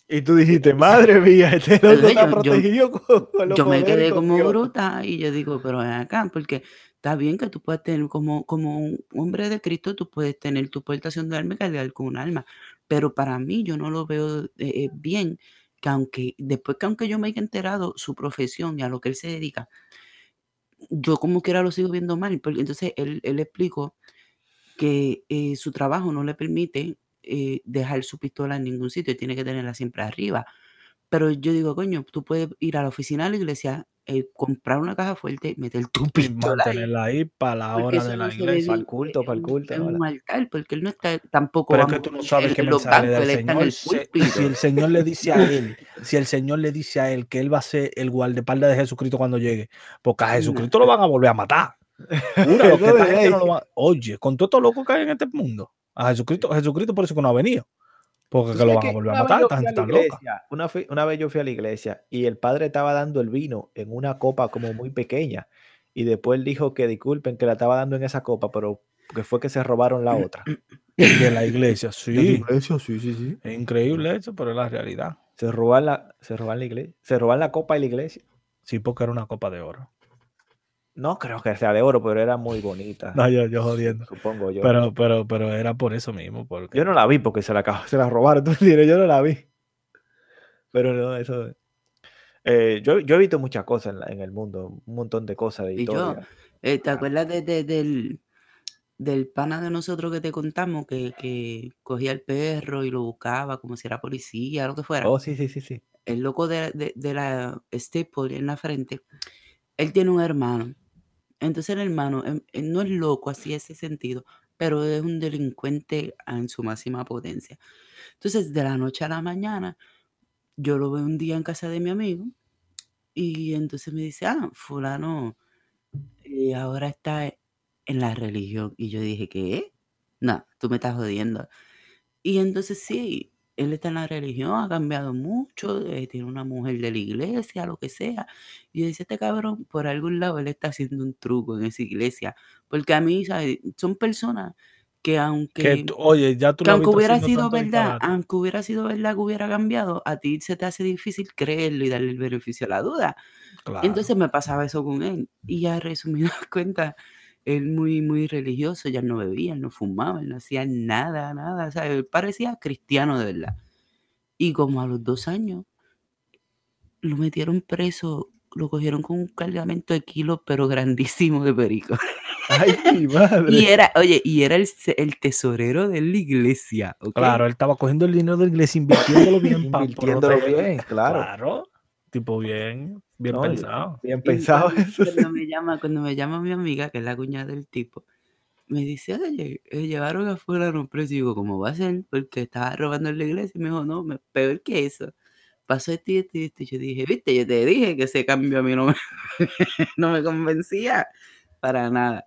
Y tú dijiste, madre mía, este loco está yo- yo- protegido con, con los yo me quedé como Dios. bruta y yo digo, pero acá, porque está bien que tú puedas tener como, como un hombre de Cristo, tú puedes tener tu portación de alma y con un alma, pero para mí yo no lo veo eh, eh, bien que aunque, después que aunque yo me haya enterado su profesión y a lo que él se dedica, yo como quiera lo sigo viendo mal, porque entonces él, él explicó que eh, su trabajo no le permite eh, dejar su pistola en ningún sitio, tiene que tenerla siempre arriba. Pero yo digo, coño, tú puedes ir a la oficina de la iglesia, eh, comprar una caja fuerte, meter tu pistola mantenerla ahí para la hora de la iglesia. Pa'l bien culto, pa'l en, culto, porque él no está tampoco, Pero es que tú no sabes en, qué mensaje le da el Señor. el Si, el Señor le dice a él, si el Señor le dice a él que él va a ser el guardaespaldas de Jesucristo cuando llegue, porque a No. Jesucristo lo van a volver a matar. Que no lo va- Oye, con todo esto loco que hay en este mundo, a Jesucristo, Jesucristo por eso que no ha venido. Porque ¿Tú que lo van a volver a matar, esta la está loca. Una, una vez yo fui a la iglesia y el padre estaba dando el vino en una copa como muy pequeña y después él dijo que disculpen que la estaba dando en esa copa, pero que fue que se robaron la otra. De la iglesia, De la sí. iglesia, sí, sí, sí. Es increíble eso, pero es la realidad. Se roban la, se roban la iglesia, se roban la copa de la iglesia. Sí, porque era una copa de oro. No creo que sea de oro, pero era muy bonita. No, yo, yo jodiendo. Supongo yo. Pero, pero, pero era por eso mismo. Porque... yo no la vi porque se la, se la robaron. ¿tú? Yo no la vi. Pero no, eso. eh, yo, yo he visto muchas cosas en, la- en el mundo, un montón de cosas de Y yo, eh, ¿te Ah. acuerdas de- de- del, del pana de nosotros que te contamos que, que cogía el perro y lo buscaba como si era policía, lo que fuera? Oh, sí, sí, sí, sí. El loco de, de- de la staple en la frente, él tiene un hermano. Entonces el hermano em, eh, no es loco así ese sentido, pero es un delincuente en su máxima potencia. Entonces, de la noche a la mañana, yo lo veo un día en casa de mi amigo y entonces me dice, ah, fulano eh, ahora está en la religión. Y yo dije, ¿qué? No, tú me estás jodiendo. Y entonces sí, él está en la religión, ha cambiado mucho, eh, tiene una mujer de la iglesia, lo que sea. Y yo decía, este cabrón, por algún lado, él está haciendo un truco en esa iglesia. Porque a mí, ¿sabes? Son personas que Que aunque, tú- oye, ya tú que aunque hubiera sido verdad, disparate. aunque hubiera sido verdad que hubiera cambiado, a ti se te hace difícil creerlo y darle el beneficio a la duda. Claro. Entonces me pasaba eso con él. Y ya resumidas cuentas, él muy, muy religioso, ya no bebía, él no fumaba, él no hacía nada, nada. O sea, él parecía cristiano de verdad. Y como a los dos años, lo metieron preso, lo cogieron con un cargamento de kilos, pero grandísimo de perico. Ay, mi madre. Y era, oye, y era el, se- el tesorero de la iglesia. Claro, él estaba cogiendo el dinero de la iglesia, invirtiéndolo bien Invirtiéndolo bien, claro. Claro. Tipo bien, bien No, pensado. Bien Y pensado cuando, me llama, cuando me llama mi amiga, que es la cuñada del tipo, me dice, oye, eh, llevaron a fulano preso. Y digo, ¿cómo va a ser? Porque estaba robando en la iglesia. Y me dijo, no, me, peor que eso. Pasó esto y esto y esto. Y yo dije, viste, yo te dije que ese cambio a mí no me, no me convencía para nada.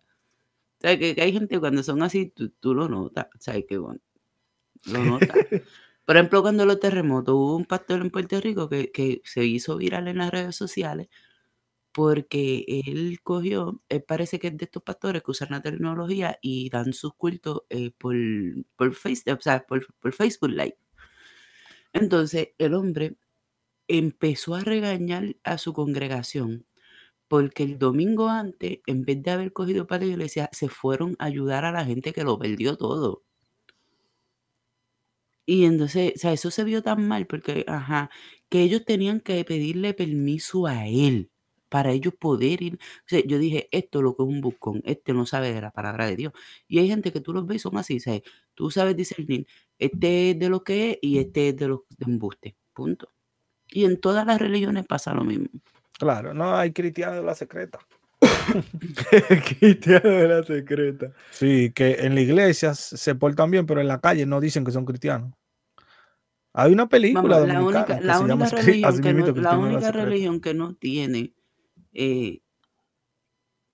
O sea, que, que hay gente cuando son así, tú, tú lo notas. O sea, que bueno, lo notas. Por ejemplo, cuando los terremotos, hubo un pastor en Puerto Rico que, que se hizo viral en las redes sociales porque él cogió, parece que es de estos pastores que usan la tecnología y dan sus cultos eh, por, por, face, o por, por Facebook Live. Entonces, el hombre empezó a regañar a su congregación porque el domingo antes, en vez de haber cogido para la iglesia, se fueron a ayudar a la gente que lo perdió todo. Y entonces, o sea, eso se vio tan mal porque, ajá, que ellos tenían que pedirle permiso a él para ellos poder ir. O sea, yo dije, esto es lo que es un buscón, este no sabe de la palabra de Dios. Y hay gente que tú los ves, son así, ¿sabes? Tú sabes discernir, este es de lo que es y este es de los de embuste, punto. Y en todas las religiones pasa lo mismo. Claro, no hay cristianos de la secreta. Cristiano de la secreta. Sí, que en la iglesia se portan bien, pero en la calle no dicen que son cristianos. Hay una película Vamos, la única, que la única religión que no, la Cristiano de la única religión que no tiene eh,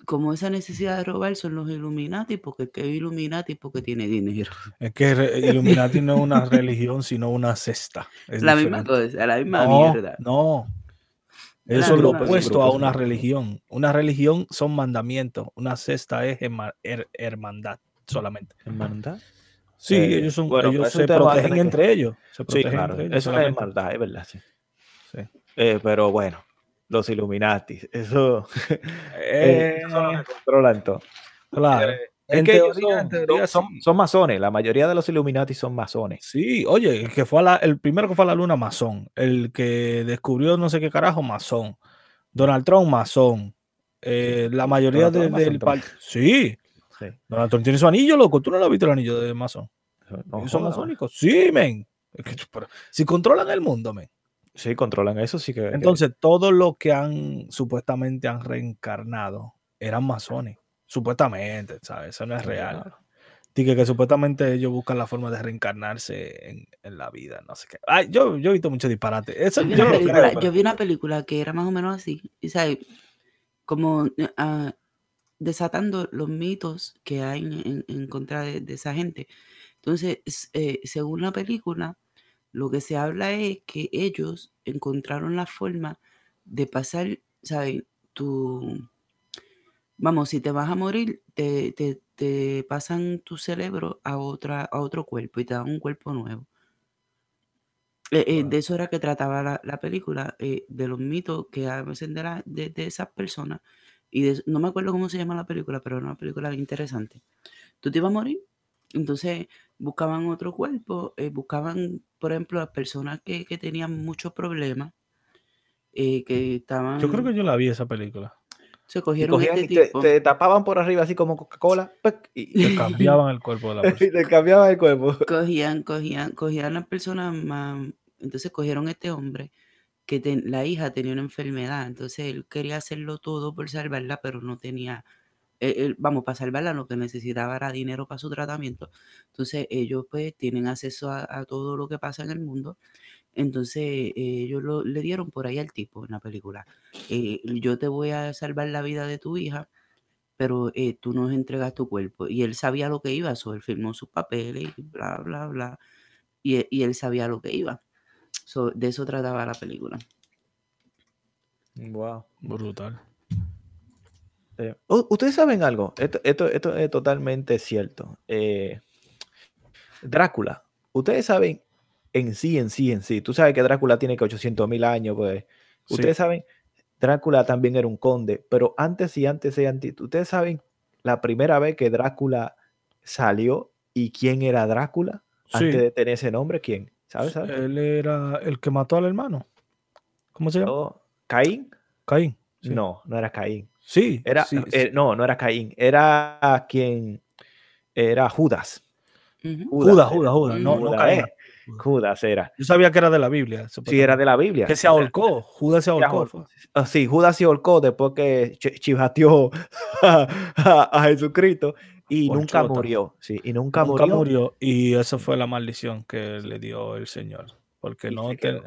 como esa necesidad de robar son los Illuminati, porque es Illuminati porque tiene dinero. Es que Illuminati no es una religión, sino una cesta. Es la misma cosa, la misma No, mierda. no. Es Eso es lo opuesto a una religión. Una religión son mandamientos. Una cesta es herma- her- hermandad solamente. ¿Hermandad? Sí, Eh, ellos, son, bueno, ellos es se protegen entre ellos. Se Sí, claro. entre ellos Eso es solamente. maldad, es verdad, sí. Sí. Eh, pero bueno, los Illuminati, eso, eh, Eh, los que controlan todo. claro. Es En que teoría, son, en teoría son- sí. son masones, la mayoría de los Illuminati son masones. Sí, oye, el que fue a la, el primero que fue a la luna, masón. El que descubrió no sé qué carajo, masón. Donald Trump, masón. Eh, la mayoría de- del par- Sí, Sí. Donald Trump tiene su anillo, loco. ¿Tú no lo has visto el anillo de masón? No ¿Ellos son masónicos? Sí, men. Que, si controlan el mundo, men. Sí, controlan eso, sí que. que- Entonces, todos los que han supuestamente han reencarnado eran masones. Supuestamente, ¿sabes? Eso no es real. Dice que supuestamente ellos buscan la forma de reencarnarse en, en la vida, no sé qué. Ay, yo, yo he visto mucho disparate. Eso Yo vi, yo una no película, creo, yo pero- vi una película que era más o menos así, ¿sabes? como ah, desatando los mitos que hay en, contra de, de esa gente. Entonces, eh, según la película, lo que se habla es que ellos encontraron la forma de pasar, ¿sabes? Tu, vamos, si te vas a morir, te, te- te pasan tu cerebro a, otra, a otro cuerpo y te dan un cuerpo nuevo. Eh, eh, de eso era que trataba la, la película, eh, de los mitos que veces de, la- de, de esas personas. Y de- no me acuerdo cómo se llama la película, pero era una película interesante. Tú te ibas a morir, entonces buscaban otro cuerpo, buscaban, por ejemplo, las personas que, que tenían muchos problemas, que estaban, Yo creo que yo la vi esa película. Se Y cogieron cogían este y te, tipo. te tapaban por arriba así como Coca-Cola y, Que cambiaban el cuerpo de la y persona. te cambiaban el cuerpo. cogían, cogían, cogían las personas más. Entonces cogieron este hombre que ten- la hija tenía una enfermedad, entonces él quería hacerlo todo por salvarla, pero no tenía, él- él- vamos, para salvarla lo que necesitaba era dinero para su tratamiento. Entonces ellos pues tienen acceso a, a todo lo que pasa en el mundo. Entonces eh, ellos lo- le dieron por ahí al tipo en la película. eh, yo te voy a salvar la vida de tu hija, pero eh, tú nos entregas tu cuerpo. Y él sabía lo que iba, so, él firmó sus papeles y bla, bla, bla. Y, e- y él sabía lo que iba. So, de eso trataba la película. Wow. Brutal. Eh, Ustedes saben algo, esto, esto, esto es totalmente cierto. Eh, Drácula, ustedes saben en sí, en sí, en sí. Tú sabes que Drácula tiene que 800 mil años, pues. Sí. Ustedes saben, Drácula también era un conde, pero antes y antes y antes, ustedes saben la primera vez que Drácula salió y quién era Drácula antes Sí. de tener ese nombre, quién, ¿sabes? ¿sabes? Él era el que mató al hermano. ¿Cómo se llama? Oh, ¿Caín? Caín. Sí. No, no era Caín. Sí. Era, sí, eh, sí. no, no era Caín, era quien era Judas. Judas, era. Judas, Judas. No, no Caín. eh, Judas era. Yo sabía que era de la Biblia. Sí, era de la Biblia. Que se ahorcó. Judas se ahorcó. Ah, sí, Judas se ahorcó después que ch- chivateó a, a- a Jesucristo y Por nunca chota. murió. Sí, y nunca, Nunca murió. murió. Y esa fue la maldición que le dio el Señor. Porque Y no, se te- quedó.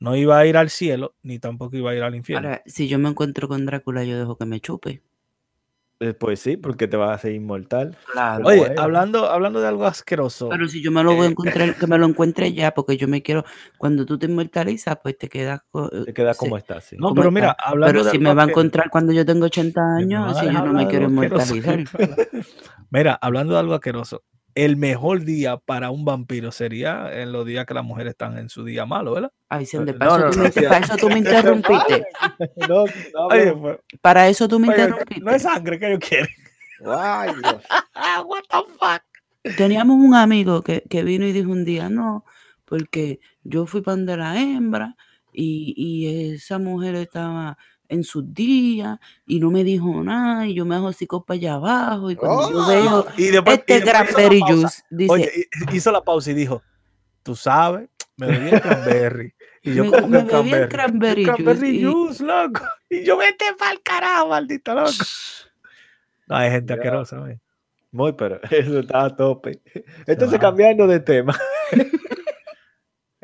no iba a ir al cielo, ni tampoco iba a ir al infierno. Ahora, si yo me encuentro con Drácula, yo dejo que me chupe. Eh, Pues sí, porque te vas a hacer inmortal. Claro. Oye, bueno. hablando, hablando de algo asqueroso. Pero si yo me lo voy a Eh, encontrar, que me lo encuentre ya, porque yo me quiero, cuando tú te inmortalizas, pues te quedas co- Te quedas sí, como estás. sí. no, ¿cómo pero mira, está? hablando Pero de si algo me va a encontrar cuando yo tengo 80 Me van años, si yo no me quiero inmortalizar. Mira, hablando de algo asqueroso, el mejor día para un vampiro sería en los días que las mujeres están en su día malo, ¿verdad? Ay, Sende, No, para, no, eso tú me, para eso tú me interrumpiste. No, no, Oye, pues, Para eso tú me oye, interrumpiste. no es sangre que ellos quieren. Ay, Dios. What the fuck? teníamos un amigo que, que vino y dijo un día, no, porque yo fui para donde la hembra y, y esa mujer estaba en sus días y no me dijo nada y yo me hago así para allá abajo y cuando yo Oh, veo y después, este y pausa. juice, dice, Oye, hi- hizo la pausa y dijo, tú sabes, me bebí el cranberry. Y yo Me- como me el bebí el cranberry. cranberry El cranberry juice y- loco. Y yo vete pa'l carajo, maldito loco. No, hay gente asquerosa. Muy, pero eso está a tope. Entonces, cambiando de tema.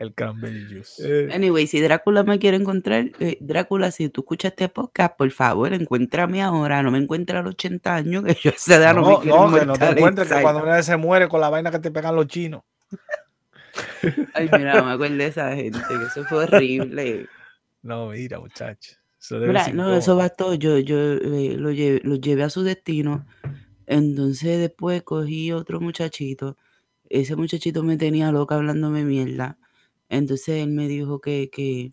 El cranberry juice. eh, Anyway, si Drácula me quiere encontrar, eh, Drácula, si tú escuchas este podcast, por favor, encuéntrame ahora, no me encuentre a los 80 años, que yo a esa edad no, me No, que te encuentres que cuando una vez se muere con la vaina que te pegan los chinos. Ay, mira, me acuerdo de esa gente, que eso fue horrible. No, mira, muchacho. Eso debe Mira, no, incómodo. eso bastó, yo, yo eh, lo, llevé, lo llevé a su destino, entonces después cogí otro muchachito, ese muchachito me tenía loca hablándome mierda, entonces él me dijo que, que,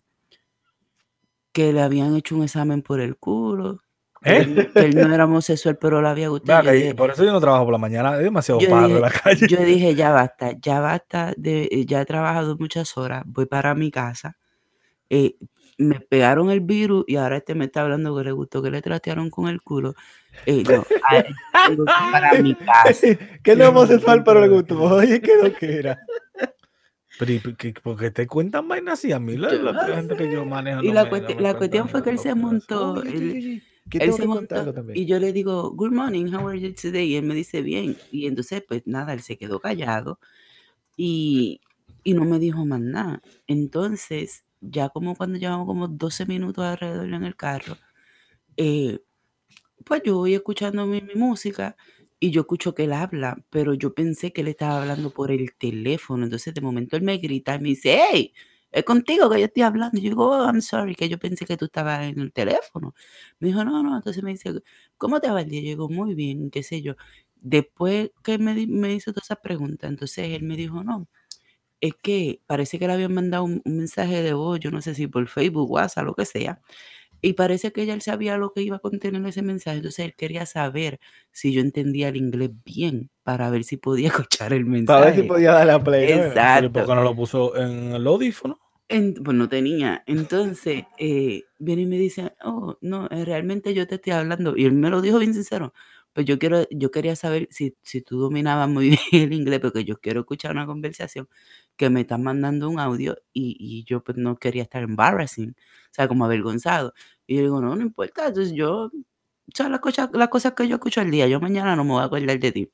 que le habían hecho un examen por el culo, ¿Eh? él, que él no era homosexual, pero le había gustado. Dije- por eso yo no trabajo por la mañana. Es demasiado dije- en la calle. yo dije, ya basta, ya basta, de, eh, ya he trabajado muchas horas, voy para mi casa. eh, me pegaron el virus y ahora este me está hablando que le gustó que le tratearon con el culo. Eh, no, ir para mi casa. que no homosexual, pero le gustó. Oye, qué lo que era. Pero ¿y por qué- por qué te cuentan vainas así? A mí la, Yo la no gente que yo manejo. Y no la, me- no cuestión fue que él se montó, él- oye, oye, ¿Qué él tengo se montó y yo le digo, good morning, how are you today? Y él me dice, bien. Y entonces, pues nada, él se quedó callado y, y no me dijo más nada. Entonces, ya como cuando llevamos como 12 minutos alrededor en el carro, eh, pues yo voy escuchando mi, mi música y yo escucho que él habla, pero yo pensé que él estaba hablando por el teléfono. Entonces, de momento él me grita y me dice, hey, es contigo que yo estoy hablando. Y yo digo, oh, I'm sorry, que yo pensé que tú estabas en el teléfono. Me dijo, no, no. Entonces me dice, ¿cómo te va el día? Yo digo, muy bien, qué sé yo. Después que me, me hizo todas esas preguntas, entonces él me dijo, no, es que parece que le habían mandado un, un mensaje de voz, yo no sé si por Facebook, WhatsApp, lo que sea. Y parece que ya él sabía lo que iba a contener ese mensaje. Entonces él quería saber si yo entendía el inglés bien para ver si podía escuchar el mensaje. Para ver si podía darle a play. ¿no? Pero ¿y Exacto. por qué no lo puso en el audífono? En- pues no tenía. Entonces, eh, viene y me dice, oh, no, eh, realmente yo te estoy hablando. Y él me lo dijo bien sincero. Pues yo quiero, yo quería saber si, si tú dominabas muy bien el inglés, porque yo quiero escuchar una conversación que me están mandando un audio y, y yo pues no quería estar embarrassing, o sea, como avergonzado. Y yo digo, no, no importa. Entonces yo, o sea, las cosas, las cosas que yo escucho al día, yo mañana no me voy a acordar de ti.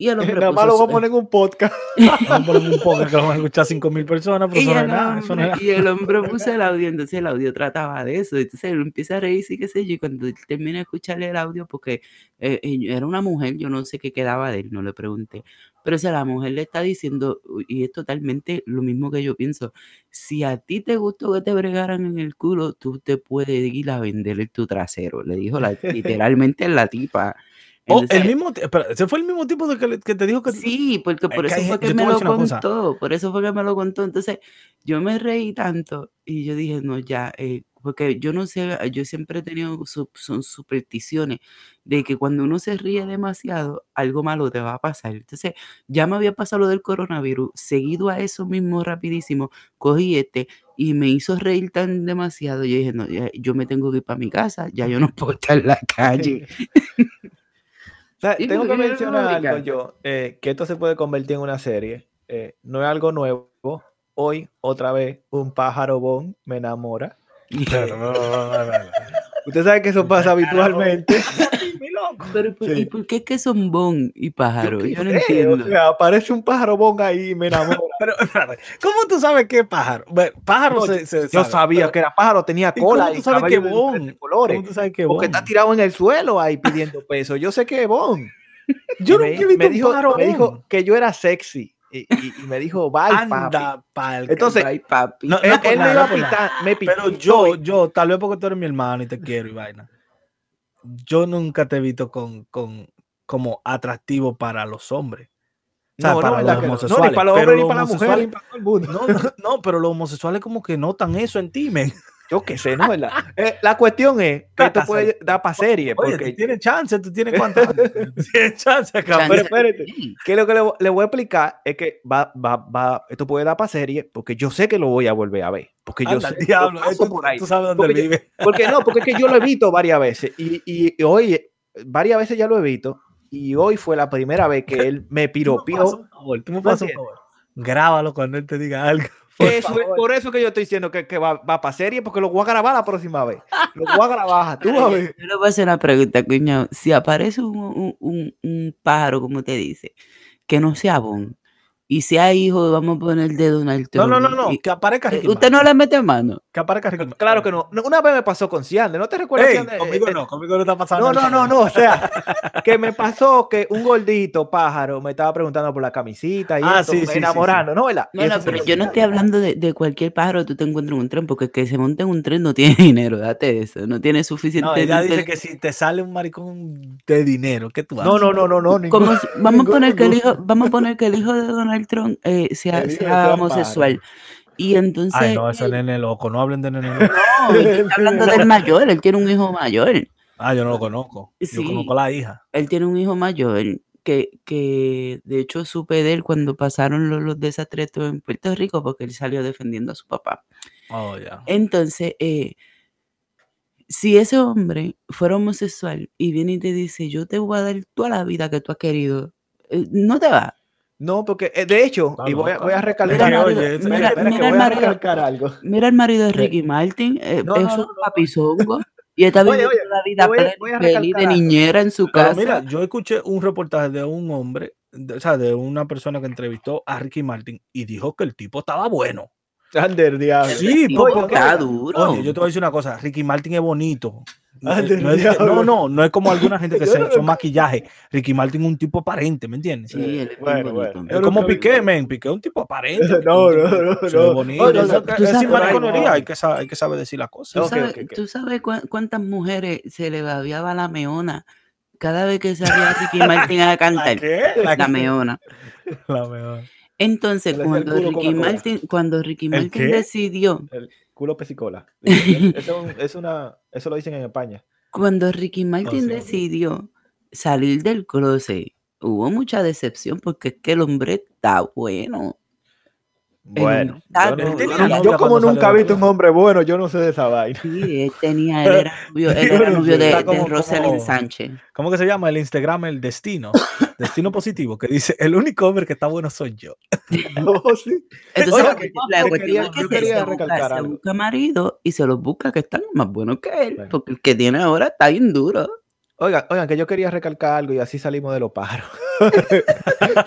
Y el hombre Nada más lo voy a poner en un podcast. Vamos a poner un podcast que lo van a escuchar 5.000 personas, pero Y no nada. No y el hombre puso el audio, entonces el audio trataba de eso. Entonces él empieza a reírse y qué sé yo. Y cuando termina de escucharle el audio, porque eh, eh, era una mujer, yo no sé qué quedaba de él, no le pregunté. Pero o sea, la mujer le está diciendo, y es totalmente lo mismo que yo pienso: si a ti te gustó que te bregaran en el culo, tú te puedes ir a vender tu trasero. Le dijo la- literalmente la tipa. Oh, el Entonces, mismo, espera, ese fue el mismo tipo de que, que te dijo que Sí, porque por eso fue que me a lo contó, por eso fue que me lo contó. Entonces, yo me reí tanto y yo dije, no, ya, eh, porque yo no sé, yo siempre he tenido su- son supersticiones de que cuando uno se ríe demasiado, algo malo te va a pasar. Entonces, ya me había pasado lo del coronavirus, seguido a eso mismo rapidísimo, cogí este y me hizo reír tan demasiado. Yo dije, no, ya, yo me tengo que ir para mi casa, ya yo no puedo estar en la calle. O sea, Sí, tengo que porque yo no mencionar me algo encanta. yo, eh, que esto se puede convertir en una serie. eh, no es algo nuevo. Hoy, otra vez, un pájaro bon me enamora. Pero, no, no, no. Usted sabe que eso pasa habitualmente. Pero, ¿y por- ¿y Sí. por qué es que son bon y pájaro? qué Yo no sé, entiendo. O sea, aparece un pájaro bon ahí y me enamora. Pero, ¿cómo tú sabes qué pájaro? Ve, Pájaro No, se, se Yo sabe, sabía pero- que era pájaro, tenía ¿y cómo cola tú y sabes que bon? colores. ¿Cómo tú sabes que es Porque bon? está tirado en el suelo ahí pidiendo peso. Yo sé que es bon. Yo Y me, nunca he visto me un pájaro me bon. dijo que yo era sexy. Y, y- y me dijo, bye, papi. Anda, pa'l Entonces, papi. No, Él, no por él me iba a pitar, me pitó. Pero yo, yo, tal vez porque tú eres mi hermano y te quiero y vaina. Yo nunca te he visto con, con como atractivo para los hombres. O sea, no, para los ¿verdad que no? Homosexuales. ni para los hombres, ni para las mujeres, homosexuales- no, no, pero los homosexuales como que notan eso en ti, men. Yo qué sé, ¿no? ¿Verdad? Eh, la cuestión es que esto puede dar para serie. Oye, Porque, tú tienes chance, tú tienes cuántos años? Tienes chance, cabrón. pero espérate, que lo que le, le voy a explicar es que va, va, va, esto puede dar para serie porque yo sé que lo voy a volver a ver. Porque yo sé, diablo, paso tú, por ahí. tú sabes dónde Porque él yo- vive. Porque no, porque es que yo lo he visto varias veces y, y, y hoy, varias veces ya lo he visto y hoy fue la primera vez que él me Tú me pasas piropió. un favor, tú me ¿No pasas un favor. Grábalo cuando él te diga algo. Por Eso es favor. por eso que yo estoy diciendo que, que va, va para serie porque lo voy a grabar la próxima vez. Lo voy a grabar, tú a ver. Yo le voy a hacer una pregunta, cuñado. Si aparece un, un, un- un pájaro, como te dice, que no sea bon, y sea hijo, vamos a poner de Donald No, Trump. no, no, no, y- que aparezca eh, Ricky ¿Usted no le mete mano? Que aparezca Ricky Martin. Claro que no. Una vez me pasó con Ciande, ¿no te recuerdas? Ey, Ciande? conmigo Eh, no, conmigo no está pasando No, no, no, no, o sea, que me pasó que un gordito pájaro me estaba preguntando por la camisita y Ah, esto, sí, me sí, sí, enamorando, ¿no? ¿Verdad? No, no, pero yo no estoy hablando de, de cualquier pájaro que tú te encuentres en un tren, porque el que se monta en un tren no tiene dinero, date eso, no tiene suficiente No, ella dice que si te sale un maricón de dinero, ¿qué tú haces? No, no, no, no, no. ningún- si- vamos, a ningún- poner que el hijo, vamos a poner que el hijo de Donald Trump eh, sea sea homosexual. Y entonces. Ay, no, ese nene loco, no hablen de nene loco. no, estoy hablando del mayor, él tiene un hijo mayor. Ah, yo no lo conozco. Yo conozco a la hija. Él tiene un hijo mayor que, que de hecho supe de él cuando pasaron los, los desastres en Puerto Rico porque él salió defendiendo a su papá. Oh, ya. Entonces, eh, si ese hombre fuera homosexual y viene y te dice, yo te voy a dar toda la vida que tú has querido, eh, no te va. No, porque eh, de hecho, y voy a, voy a recalcar. mira- mira el marido. algo. Mira el marido de. Ricky Martin, eh, No, es no, un no, no. papizongo y está viviendo oye, la vida voy a- plena y voy a feliz de niñera en su Pero casa. mira, yo escuché un reportaje de un hombre, de- o sea, de una persona que entrevistó a Ricky Martin y dijo que el tipo estaba bueno. Ander, diablo. Sí, porque- está duro. Oye, yo te voy a decir una cosa, Ricky Martin es bonito. Ah, no, es, no, no, no es como alguna gente que se, son maquillaje. Ricky Martin es un tipo aparente, ¿me entiendes? Sí, él es Bueno. Es como Piqué, men. Piqué es un tipo aparente. No, no, no, no. bonito. Oye, es mariconería, hay que, sa- hay que saber decir las cosas. ¿Tú, sabes, tú cuántas mujeres se le babiaba la meona cada vez que salía Ricky Martin a cantar? qué? La qué? meona. La mejor. Entonces, cuando Ricky, la. Martin, cuando Ricky ¿El Martin decidió, El culo pesicola. Eso, es una, eso lo dicen en España. cuando Ricky Martin sí. decidió salir del closet, hubo mucha decepción porque es que el hombre está bueno. Bueno, yo, no- como nunca he visto un hombre bueno, yo no sé de esa vaina. Sí, él tenía, él era novio, él era novio de, de Rosalind Sánchez. ¿Cómo que se llama el Instagram? El destino. destino positivo, que dice, el único hombre que está bueno soy yo. Oh, sí. Entonces, Oye, la, que- la cuestión es que yo se- quería se, busca, recalcar se busca marido y se los busca que están más buenos que él, Bueno. porque el que tiene ahora está bien duro. Oigan, oigan, que yo quería recalcar algo y así salimos de los pájaros.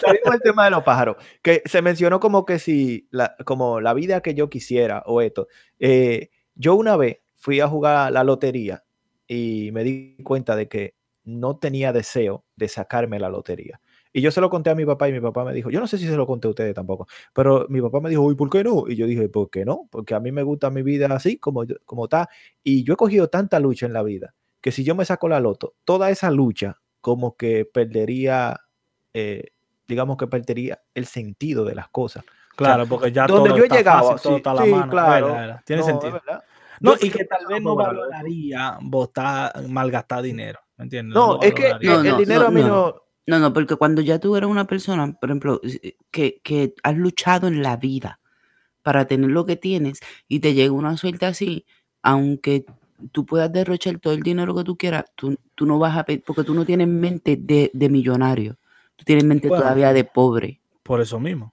salimos del tema de los pájaros. Que se mencionó como que si, la, como la vida que yo quisiera o esto. Eh, yo una vez fui a jugar la lotería y me di cuenta de que no tenía deseo de sacarme la lotería. Y yo se lo conté a mi papá y mi papá me dijo, yo no sé si se lo conté a ustedes tampoco, pero mi papá me dijo, ¿y por qué no? Y yo dije, ¿por qué no? Porque a mí me gusta mi vida así como, como está. Y yo he cogido tanta lucha en la vida que si yo me saco la loto, toda esa lucha como que perdería, eh, digamos que perdería el sentido de las cosas. Claro, porque ya donde todo yo he está llegado, fácil, todo sí, está a la sí, mano. claro. Tiene No, sentido. No, Yo y que tal vez no valoraría botar, malgastar dinero. ¿Me entiendes? No, es que el dinero no, a mí no. no... No, no, porque cuando ya tú eres una persona, por ejemplo, eh, que, que has luchado en la vida para tener lo que tienes y te llega una suerte así, aunque tú puedas derrochar todo el dinero que tú quieras, tú, tú no vas a pe- porque tú no tienes mente de, de millonario, tú tienes mente Bueno, todavía de pobre. Por eso mismo.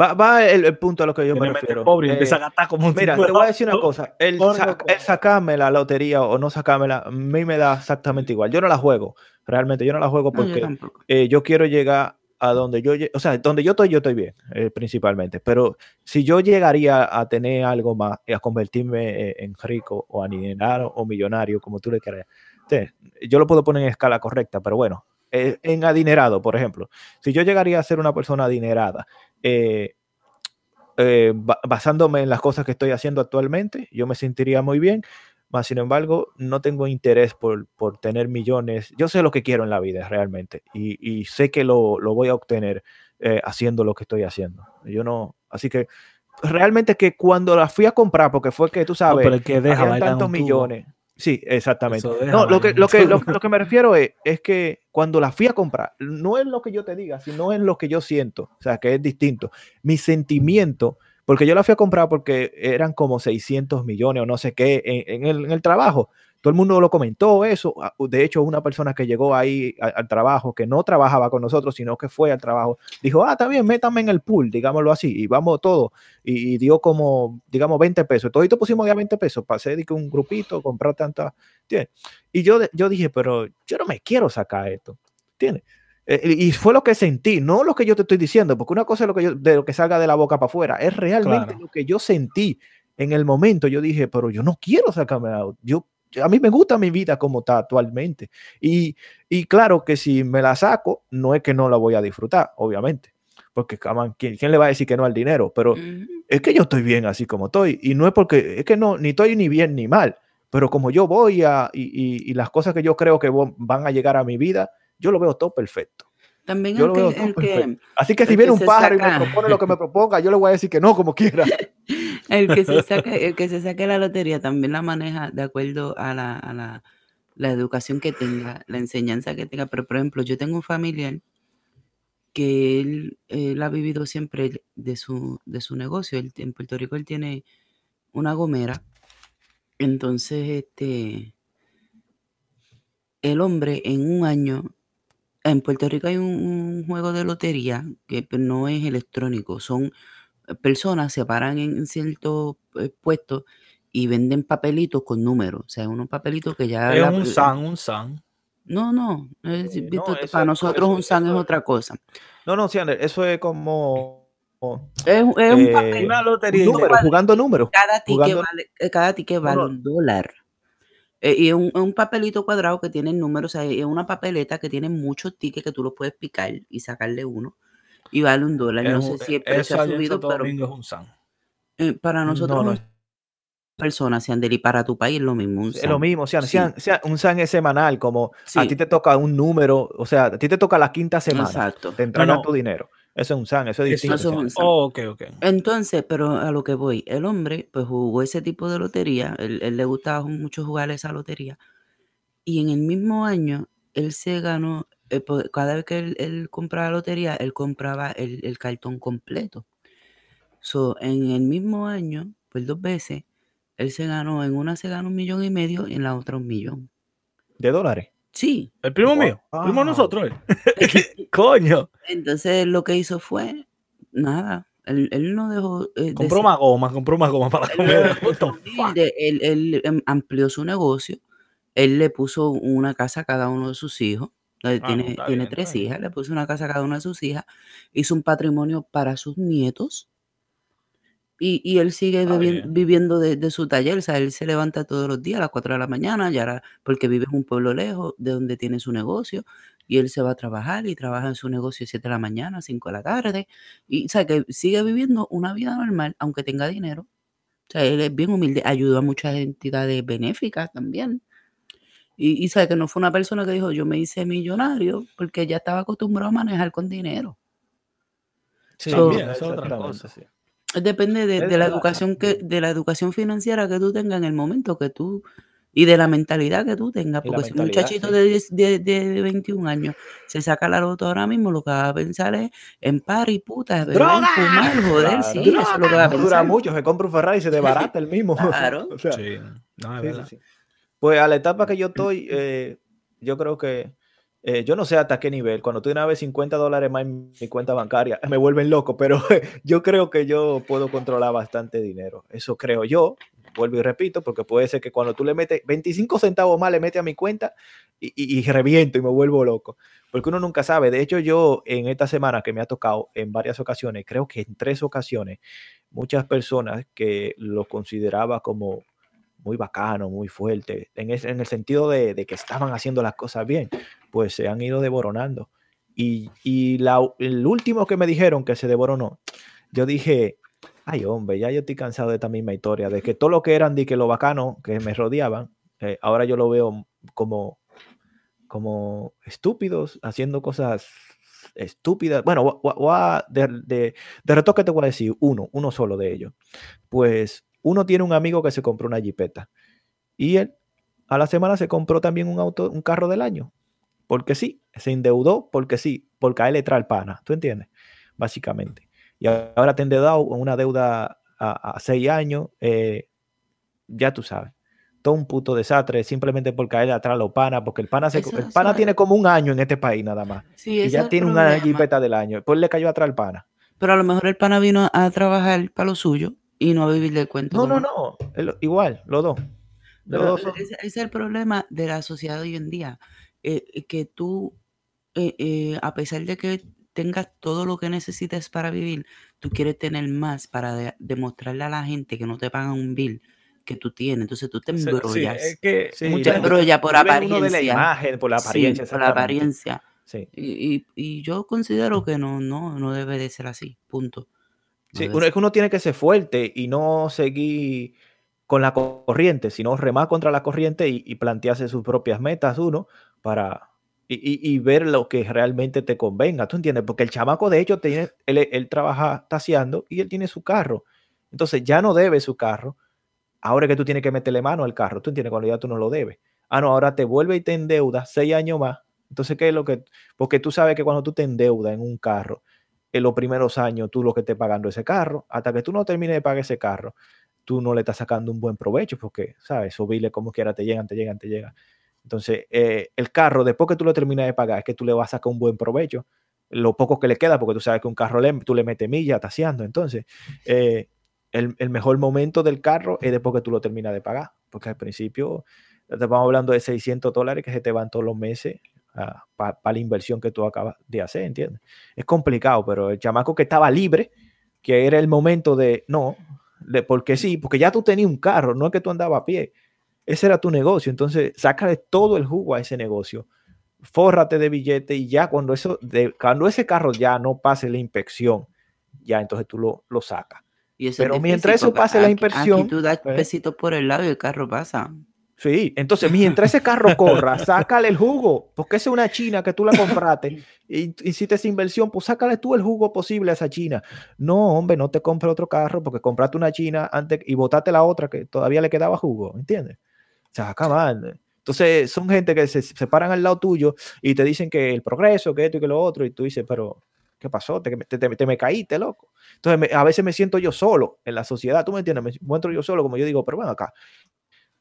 Va, va el, el punto a lo que yo me refiero. pobre Eh, empieza a gastar como un Mira, te voy a decir una cosa. El, sa- el sacarme la lotería o no sacármela, a mí me da exactamente igual. Yo no la juego. Realmente yo no la juego No, yo porque eh, yo quiero llegar a donde yo, o sea, donde yo estoy, yo estoy bien, eh, principalmente. Pero si yo llegaría a tener algo más, y a convertirme eh, en rico o adinerado o millonario, como tú le quieras, yo lo puedo poner en escala correcta, pero bueno, eh, en adinerado, por ejemplo, si yo llegaría a ser una persona adinerada, eh, eh, ba- basándome en las cosas que estoy haciendo actualmente, yo me sentiría muy bien. Más sin embargo, no tengo interés por, por tener millones. Yo sé lo que quiero en la vida realmente y, y sé que lo, lo voy a obtener eh, haciendo lo que estoy haciendo. Yo no, así que realmente que cuando la fui a comprar, porque fue que tú No, sabes, pero el que deja tantos un tubo. Sí, exactamente. No, lo que, lo, que, lo, que me refiero es, es que cuando la fui a comprar, no es lo que yo te diga, sino es lo que yo siento, o sea, que es distinto. Mi sentimiento, porque yo la fui a comprar porque eran como 600 millones o no sé qué en, en el, en el trabajo. Todo el mundo lo comentó eso. ah, De hecho, una persona que llegó ahí a- al trabajo, que no trabajaba con nosotros, sino que fue al trabajo, dijo, ah, está bien, métame en el pool, digámoslo así, y vamos todo. Y, y dio como, digamos, 20 pesos. Todito pusimos ya 20 pesos, pasé de un grupito, comprar tanta, ¿entiendes? Y yo, yo dije, pero yo no me quiero sacar esto, ¿entiendes? Eh, y fue lo que sentí, no lo que yo te estoy diciendo, porque una cosa es lo que yo, de lo que salga de la boca para afuera, es realmente Claro. lo que yo sentí en el momento. Yo dije, pero yo no quiero sacarme out. Yo, a mí me gusta mi vida como está actualmente. Y, y claro que si me la saco, no es que no la voy a disfrutar, obviamente. Porque, on, ¿quién, quién le va a decir que no al dinero? Pero es que yo estoy bien así como estoy. Y no es porque, es que no, ni estoy ni bien ni mal. Pero como yo voy a, y, y- y las cosas que yo creo que van a llegar a mi vida, yo lo veo todo perfecto. También Yo el que, el, que. Así que si viene que un pájaro y me propone lo que me proponga, yo le voy a decir que no, como quiera. el que se saque, el que se saque la lotería también la maneja de acuerdo a la, a la, la educación que tenga, la enseñanza que tenga. Pero, por ejemplo, yo tengo un familiar que él, ha vivido siempre de su, de su negocio. Él- en Puerto Rico él tiene una gomera. Entonces, este, el hombre en un año, en Puerto Rico hay un, juego de lotería que pues, no es electrónico, son personas se paran en ciertos eh, puestos y venden papelitos con números, o sea, unos papelitos que ya... Es la- un san, un san. No, no, es- Eh, para nosotros eso- un san eso es otra cosa. No, no, sí, Ander, eso es como como Es, un- Eh, papel, Una un lotería. número, vale- jugando números. cada ticket vale, eh, cada ticket No, vale no. un dólar. Eh, y es un, un papelito cuadrado que tiene números, o sea, es una papeleta que tiene muchos tickets que tú los puedes picar y sacarle uno. Y vale un dólar. No sé si el eso precio ha subido, pero Domingo es un san. eh, para nosotros No, no, es una persona, Siandel, y para tu país es lo mismo. un Es lo mismo, o sea, Sí. sean- sea- un SAN es semanal, como a ti te toca un número, o sea, a ti te toca la quinta semana, Exacto. te entregan no. tu dinero. Eso es un SAN, eso es distinto. eso es un señores. SAN. Oh. Entonces, pero a lo que voy, el hombre pues jugó ese tipo de lotería, él, él le gustaba mucho jugar esa lotería, y en el mismo año él se ganó, eh, pues, cada vez que él, él compraba lotería, él compraba el, el cartón completo. So, en el mismo año, pues dos veces, él se ganó, en una se ganó un millón y medio y en la otra un millón. De dólares. Sí, El primo mío. El primo de nosotros. eh. Coño. entonces lo que hizo fue, nada, él, él no dejó... eh, de Compró ser- más goma, compró más goma para Él de de- él, él, em, amplió su negocio. Él le puso una casa a cada uno de sus hijos. Ah, tiene tiene bien, tres hijas. Le puso una casa a cada una de sus hijas. Hizo un patrimonio para sus nietos. Y, y él sigue vivi- bien. viviendo de, de su taller. O sea, él se levanta todos los días a las 4 de la mañana, ya era- porque vive en un pueblo lejos de donde tiene su negocio. Y él se va a trabajar y trabaja en su negocio 7 de la mañana, 5 de la tarde. Y o sea, que sigue viviendo una vida normal, aunque tenga dinero. O sea, él es bien humilde, ayudó a muchas entidades benéficas también. Y, y sabe que no fue una persona que dijo, yo me hice millonario, porque ya estaba acostumbrado a manejar con dinero. Sí, So- También, eso es otra cosa. sí. Depende de, la educación que, de la educación financiera que tú tengas en el momento que tú, y de la mentalidad que tú tengas, porque si un muchachito sí. de, 10 de, de 21 años se saca la loto ahora mismo, lo que va a pensar es en par y puta, ¡Droga! fumar, joder, Claro. sí, eso es lo que va a No dura mucho, se compra un Ferrari y se desbarata el mismo. Claro. O sea, Sí. No, es Sí, sí, verdad. Pues a la etapa que yo estoy, eh, yo creo que, eh, yo no sé hasta qué nivel, cuando tú una vez 50 dólares más en mi cuenta bancaria, me vuelven loco, pero yo creo que yo puedo controlar bastante dinero. Eso creo yo, vuelvo y repito, porque puede ser que cuando tú le metes 25 centavos más, le metes a mi cuenta y, y- y reviento y me vuelvo loco. Porque uno nunca sabe. De hecho, yo en esta semana que me ha tocado en varias ocasiones, creo que en tres ocasiones, muchas personas que lo consideraba como muy bacano, muy fuerte, en, ese- en el sentido de, que estaban haciendo las cosas bien, pues se han ido devoronando. Y, y la- el último que me dijeron que se devoronó, yo dije, ay hombre, ya yo estoy cansado de esta misma historia, de que todo lo que eran, de que lo bacano que me rodeaban, eh, ahora yo lo veo como, como estúpidos, haciendo cosas estúpidas. Bueno, de, de, de retoque te voy a decir uno, uno solo de ellos. Pues uno tiene un amigo que se compró una jipeta y él a la semana se compró también un auto, un carro del año. Porque sí, se endeudó porque sí, porque a él le trae el pana, ¿tú entiendes? Básicamente. Y ahora te endeudado una deuda a, seis años, eh, ya tú sabes todo un puto desastre simplemente por caer atrás los panas, porque el pana, se, el pana tiene como un año en este país nada más. y ya tiene una jipeta del año. Pues le cayó atrás el pana. Pero a lo mejor el pana vino a trabajar para lo suyo y no vivir del cuento. No, no, no. igual, los dos. ese, es el problema de la sociedad hoy en día. Eh, que tú, eh, eh, a pesar de que tengas todo lo que necesites para vivir, tú quieres tener más para demostrarle a la gente que no te pagan un bill que tú tienes. Entonces tú te embrollas. Sí, es que, sí, te embrollas por apariencia. de la imagen, por la apariencia. por la apariencia. Sí. Y, y, yo considero que no, no, no debe de ser así. Punto. Sí, uno, es que uno tiene que ser fuerte y no seguir con la corriente, sino remar contra la corriente y, plantearse sus propias metas uno para, y, y, ver lo que realmente te convenga, ¿tú entiendes? Porque el chamaco, de hecho, tiene, él, él, trabaja taseando y él tiene su carro. Entonces ya no debe su carro Ahora que tú tienes que meterle mano al carro, tú entiendes, cuando ya tú no lo debes. Ah, no, ahora te vuelve y te endeuda seis años más. Entonces, ¿qué es lo que? Porque tú sabes que cuando tú te endeudas en un carro, en los primeros años tú lo que estés pagando ese carro, hasta que tú no termines de pagar ese carro, tú no le estás sacando un buen provecho porque, ¿sabes? Subirle como quiera, te llegan, te llegan, te llegan. Entonces, eh, el carro, después que tú lo terminas de pagar, es que tú le vas a sacar un buen provecho. Lo poco que le queda, porque tú sabes que un carro le, tú le metes milla taseando. Entonces, eh, el, mejor momento del carro es después que tú lo terminas de pagar, porque al principio estamos hablando de 600 dólares que se te van todos los meses ah, para la inversión que tú acabas de hacer, ¿entiendes? Es complicado, pero el chamaco que estaba libre, que era el momento de, no, de, porque sí, porque ya tú tenías un carro, no es que tú andabas a pie, ese era tu negocio, entonces sácale todo el jugo a ese negocio, fórrate de billete y ya cuando, eso, de, cuando ese carro ya no pase la inspección, ya entonces tú lo, lo sacas. Pero mientras eso pase la inversión. Aquí tú das pues por el lado y el carro pasa. Sí, entonces mientras ese carro corra, sácale el jugo, porque esa es una china que tú la compraste y hiciste esa inversión, pues sácale tú el jugo posible a esa china. No, hombre, no te compres otro carro porque compraste una china antes y botaste la otra que todavía le quedaba jugo, ¿entiendes? O sea, mal. Entonces son gente que se, se paran al lado tuyo y te dicen que el progreso, que esto y que lo otro, y tú dices, pero ¿qué pasó? Te, te, me caíste, loco. Entonces, a veces me siento yo solo en la sociedad, ¿tú me entiendes? Me encuentro yo solo, como yo digo, pero bueno, acá,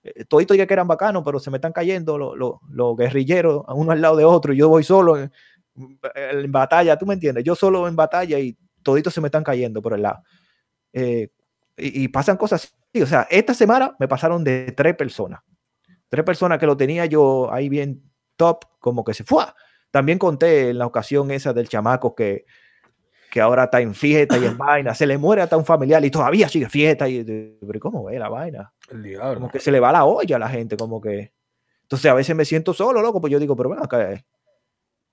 eh, toditos ya que eran bacanos, pero se me están cayendo los, los, guerrilleros uno al lado de otro, y yo voy solo en, batalla, ¿tú me entiendes? Yo solo en batalla y toditos se me están cayendo por el lado. Eh, y, pasan cosas así, o sea, esta semana me pasaron de tres personas, tres personas que lo tenía yo ahí bien top, como que se fue también conté en la ocasión esa del chamaco que, que ahora está en fiesta y en vaina, se le muere hasta un familiar y todavía sigue fiesta. Y, pero ¿cómo ve la vaina? Como que se le va la olla a la gente, como que. Entonces a veces me siento solo, loco, pues yo digo, pero bueno, acá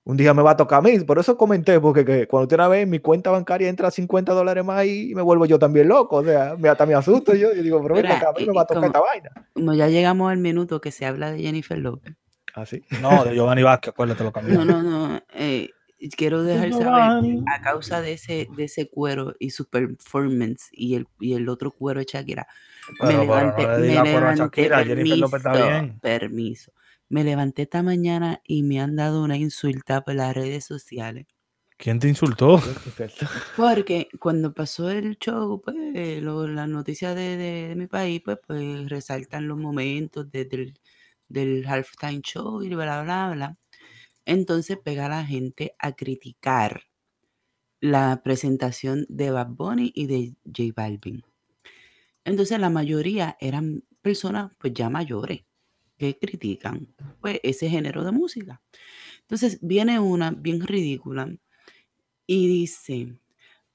un día me va a tocar a mí. Por eso comenté, porque que cuando usted una vez mi cuenta bancaria entra 50 dólares más y me vuelvo yo también loco. O sea, me, hasta me asusto yo. Yo digo, pero bueno, acá a mí me va a tocar esta vaina. Como ya llegamos al minuto que se habla de Jennifer López. ¿Ah, sí? No, de Giovanni Vázquez, acuérdate lo cambió. No, no, no. Eh, quiero dejar saber, a causa de ese, de ese cuero y su performance y el, y el otro cuero de Shakira, me levanté, me levanté permiso, permiso. Me levanté esta mañana y me han dado una insulta por las redes sociales. ¿Quién te insultó? Porque cuando pasó el show, pues, las noticias de, de, mi país, pues, pues resaltan los momentos desde el del halftime show y bla, bla, bla. Entonces pega a la gente a criticar la presentación de Bad Bunny y de J Balvin. Entonces la mayoría eran personas pues ya mayores que critican pues ese género de música. Entonces viene una bien ridícula y dice,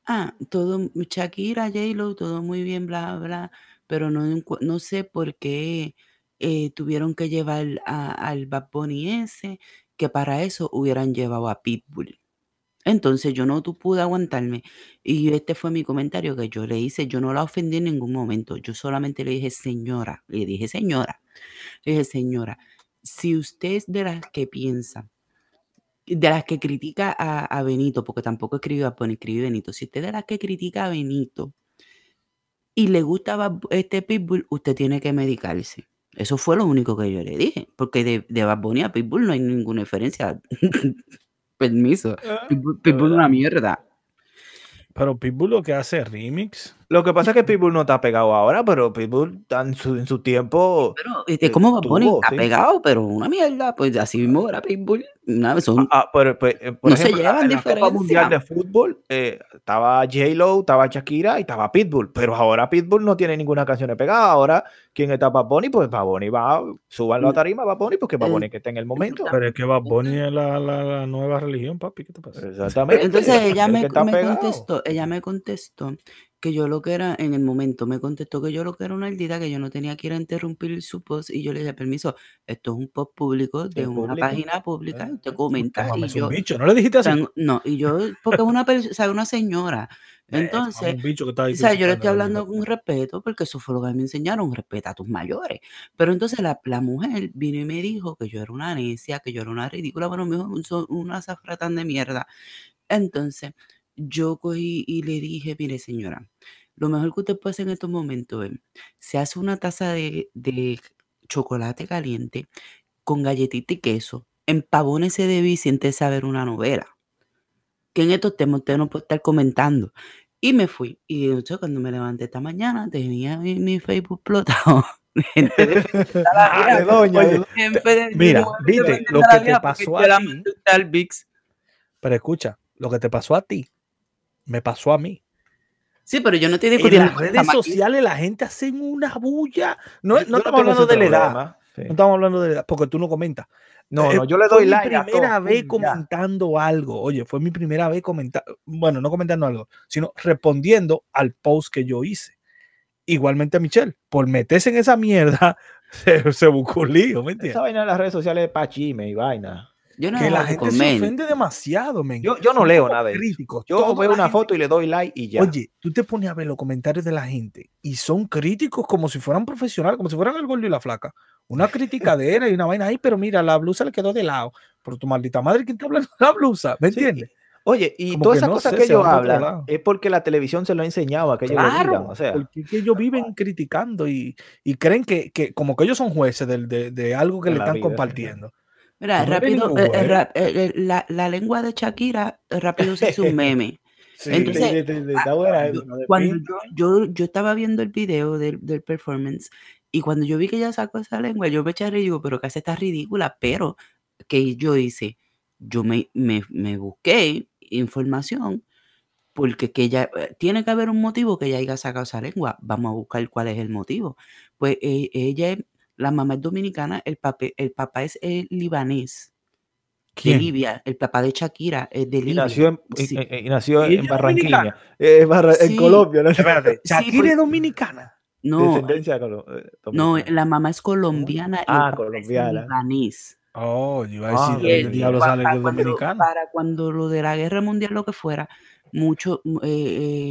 ah, todo Shakira, J-Lo, todo muy bien, bla, bla, pero no, no sé por qué eh, tuvieron que llevar al Bad Bunny ese, que para eso hubieran llevado a Pitbull. Entonces yo no pude aguantarme y este fue mi comentario que yo le hice, yo no la ofendí en ningún momento, yo solamente le dije señora, le dije señora, le dije señora, si usted es de las que piensa de las que critica a, Benito, porque tampoco escribió a Bunny, escribió Benito. Si usted es de las que critica a Benito y le gusta este Pitbull, usted tiene que medicarse. Eso fue lo único que yo le dije, porque de, de Bad Bunny a Pitbull no hay ninguna diferencia. Permiso. Ah, Pitbull, Pitbull es una mierda. Pero Pitbull lo que hace es remix. Lo que pasa es que Pitbull no está pegado ahora, pero Pitbull en su, en su tiempo. Pero este, como Bad Bunny está sí. pegado, pero una mierda. Pues así mismo era Pitbull. Una, son, Ah, pero, pues, eh, por No se ejemplo, llevan en la Copa Mundial de diferencia. Fútbol eh, estaba J-Lo, estaba Shakira y estaba Pitbull. Pero ahora Pitbull no tiene ninguna canción pegada. Ahora, ¿quién está Bad Bunny? Pues Bad Bunny va, suban la Mm. tarima Bad Bunny porque Bad Eh, Bunny que está en el momento. Pero es que Bad Bunny es la, la- la nueva religión, papi. ¿Qué te pasa? Exactamente. Entonces ella el me, contestó, ella me contestó que yo lo que era, en el momento, me contestó que yo lo que era una ardida, que yo no tenía que ir a interrumpir su post y yo le dije, permiso, esto es un post público de una público. página pública, Eh, usted eh, comenta Este y yo, bicho. ¿No le dijiste así? no, y yo, porque es una persona, o sea, una señora, entonces, bicho que está ahí o sea, yo le estoy hablando con respeto porque eso fue lo que me enseñaron, respeta a tus mayores. Pero entonces la, la mujer vino y me dijo que yo era una necia, que yo era una ridícula, bueno, me dijo un una zafratán de mierda. Entonces yo cogí y le dije, mire señora, lo mejor que usted puede hacer en estos momentos es, se hace una taza de, de chocolate caliente con galletita y queso, empavónese de y siéntese a ver una novela que en estos temas usted no puede estar comentando. Y me fui. Y de hecho, cuando me levanté esta mañana, tenía mi, mi Facebook explotado. Gente de Ah, de doña, Oye, de mira, viste, lo que te pasó a ti. Pero escucha, lo que te pasó a ti, me pasó a mí. Sí, pero yo no estoy En discutiendo. las con redes sociales la gente hace una bulla. No, no estamos hablando de la edad. Sí. No estamos hablando de la edad, porque tú no comentas. No, Eh, no, yo le fue doy mi like. a primera vez ya. comentando algo. Oye, fue mi primera vez comentando, bueno, no comentando algo, sino respondiendo al post que yo hice. Igualmente a Michelle, por meterse en esa mierda, se, se buscó un lío, ¿me Esa entiendes? vaina en las redes sociales es pa' chisme y vaina. Yo no Que la gente se ofende demasiado, men. Yo, yo no Son leo nada de eso. críticos. Yo Toda veo una gente- foto y le doy like y ya. Oye, tú te pones a ver los comentarios de la gente y son críticos como si fueran profesionales, como si fueran el gordo y la flaca. Una criticadera y una vaina ahí, pero mira, la blusa le quedó de lado. Pero tu maldita madre, ¿quién está hablando de la blusa? ¿Me Sí, entiendes? Oye, y todas esas no cosas que ellos por hablan es porque la televisión se lo ha enseñado a que ellos lo digan. O sea, porque es que ellos viven criticando y, y creen que, que como que ellos son jueces de, de algo que le están vida, sí. Mira, No rápido, eh, eh, eh, la, la lengua de Shakira rápido se hizo un meme. Sí, Entonces, está yo- cuando yo, yo, yo estaba viendo el video del, del performance y cuando yo vi que ella sacó esa lengua, yo me eché a reír y digo, pero que hace esta ridícula, pero que yo hice, yo me, me, me busqué información porque que ella, tiene que haber un motivo que ella haya sacado esa lengua, vamos a buscar cuál es el motivo. Pues eh, ella, es- la mamá es dominicana, el, pape- el papá es eh, libanés, de. Libia, el papá de Shakira es de Y Libia. nació en, y- Sí. y- y nació ¿Y en Barranquilla. dominicana? Eh, Barra- En. Colombia, ¿no? Espérate, Sí, Shakira es dominicana. No, Descendencia de Colo- eh, No, la mamá es colombiana y Ah, el papá colombiana. es libanés. Oh, yo iba a Ah, decir, y ¿de el- diablo sale pa- que es cuando, dominicana? para cuando lo de la guerra mundial, lo que fuera, mucho, eh,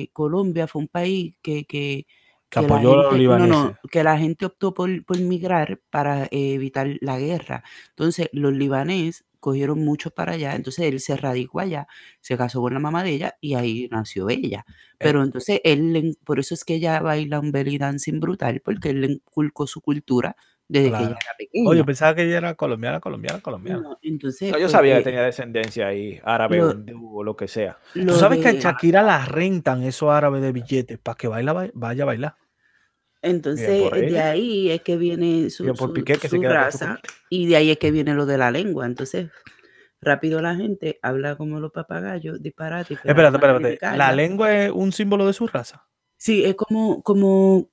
eh, Colombia fue un país que, que, Que que la apoyó a los gente, no, no, que la gente optó por, por migrar para eh, evitar la guerra. Entonces, los libaneses cogieron muchos para allá, entonces él se radicó allá, se casó con la mamá de ella y ahí nació ella. Pero entonces él, por eso es que ella baila un belly dancing brutal, porque él le inculcó su cultura desde que ella era pequeña. Oye, pensaba que ella era colombiana, colombiana, colombiana. No, entonces, No, yo sabía que tenía descendencia ahí, árabe lo- o hindú o lo que sea. Tú sabes que a Shakira la rentan esos árabes de billetes para que baila, vaya a bailar. Entonces, de ahí es que viene su, por su- que raza y de ahí es que viene lo de la lengua. Entonces, rápido la gente habla como los papagayos, disparate. Espérate, espérate. ¿La lengua es un símbolo de su raza? Sí, es como, como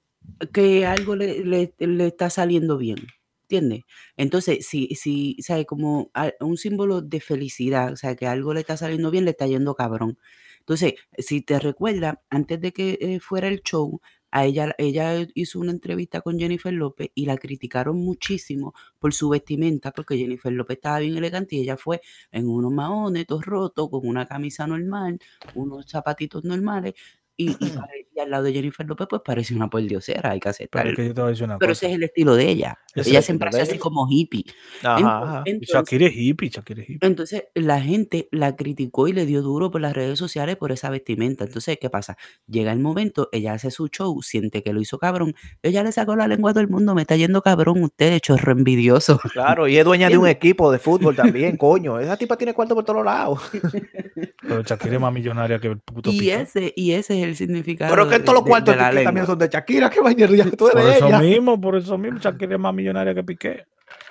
que algo le, le- le está saliendo bien, ¿entiendes? Entonces, si, si, ¿sabes? Como un símbolo de felicidad, o sea, que algo le está saliendo bien, le está yendo cabrón. Entonces, si te recuerdas, antes de que eh, fuera el show, a ella, ella hizo una entrevista con Jennifer López y la criticaron muchísimo por su vestimenta, porque Jennifer López estaba bien elegante y ella fue en unos maones, todos rotos, con una camisa normal, unos zapatitos normales, Y, y pare- y al lado de Jennifer López, pues parece una pordiosera, hay que Pero aceptarlo. es que Pero ese es el estilo de ella. Es ella el siempre hace así como hippie. Ajá, Entonces, Shakira es hippie, Shakira es hippie. entonces la gente la criticó y le dio duro por las redes sociales por esa vestimenta. Entonces, ¿qué pasa? Llega el momento, ella hace su show, siente que lo hizo cabrón. Ella le sacó la lengua a todo el mundo, me está yendo cabrón usted, chorro envidioso. Claro, y es dueña de un equipo de fútbol también, coño. Esa tipa tiene cuarto por todos lados. Pero Shakira es más millonaria que el puto Y ese, y ese es el significado Pero que de, todos los cuartos de de también son de Shakira. ¿Qué vaina tú eres Por eso ella? mismo, por eso mismo, Shakira es más millonaria que Piqué.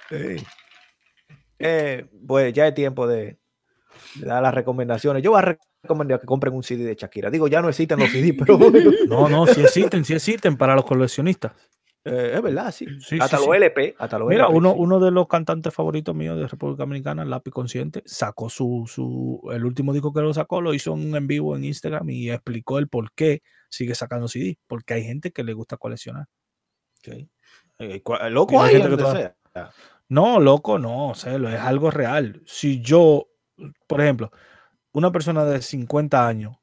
Sí. Eh, pues ya es tiempo de, de dar las recomendaciones. Yo voy a recomendar que compren un CD de Shakira. Digo, ya no existen los CD, pero bueno, No, no, sí existen, sí existen para los coleccionistas. Eh, es verdad, sí. Sí, hasta sí, los sí. LP, hasta los Mira, LP, uno, uno de los cantantes favoritos míos de República Dominicana, Lápiz Consciente, sacó su, su, el último disco que lo sacó, lo hizo en, en vivo en Instagram y explicó el por qué sigue sacando CD, porque hay gente que le gusta coleccionar. Sí. Eh, cua- loco hay hay gente que toda- sea. No, loco, no, Celo, es algo real. Si yo, por ejemplo, una persona de 50 años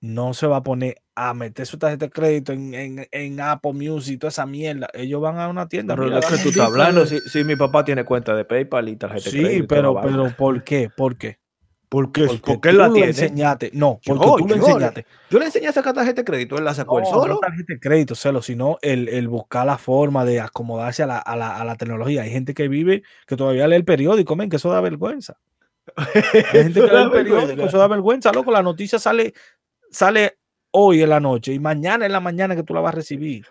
no se va a poner a meter su tarjeta de crédito en, en, en Apple Music y toda esa mierda. Ellos van a una tienda. Pero mira, ¿de qué dame tú estás hablando? Si, si mi papá tiene cuenta de PayPal y tarjeta de Sí, crédito toda pero, vaina. pero ¿por qué? ¿Por qué? ¿Por qué? Porque Porque tú él la tiene. enseñaste. No, Yo, porque tú le- enseñaste. Yo le enseñé a sacar tarjeta de crédito, él la sacó él No, solo. no tarjeta de crédito, celo, sino el, el buscar la forma de acomodarse a la, a, la, a la tecnología. Hay gente que vive, que todavía lee el periódico, men, que eso da vergüenza. Hay gente que lee el periódico, eso da vergüenza, loco. La noticia sale, sale hoy en la noche y mañana en la mañana que tú la vas a recibir.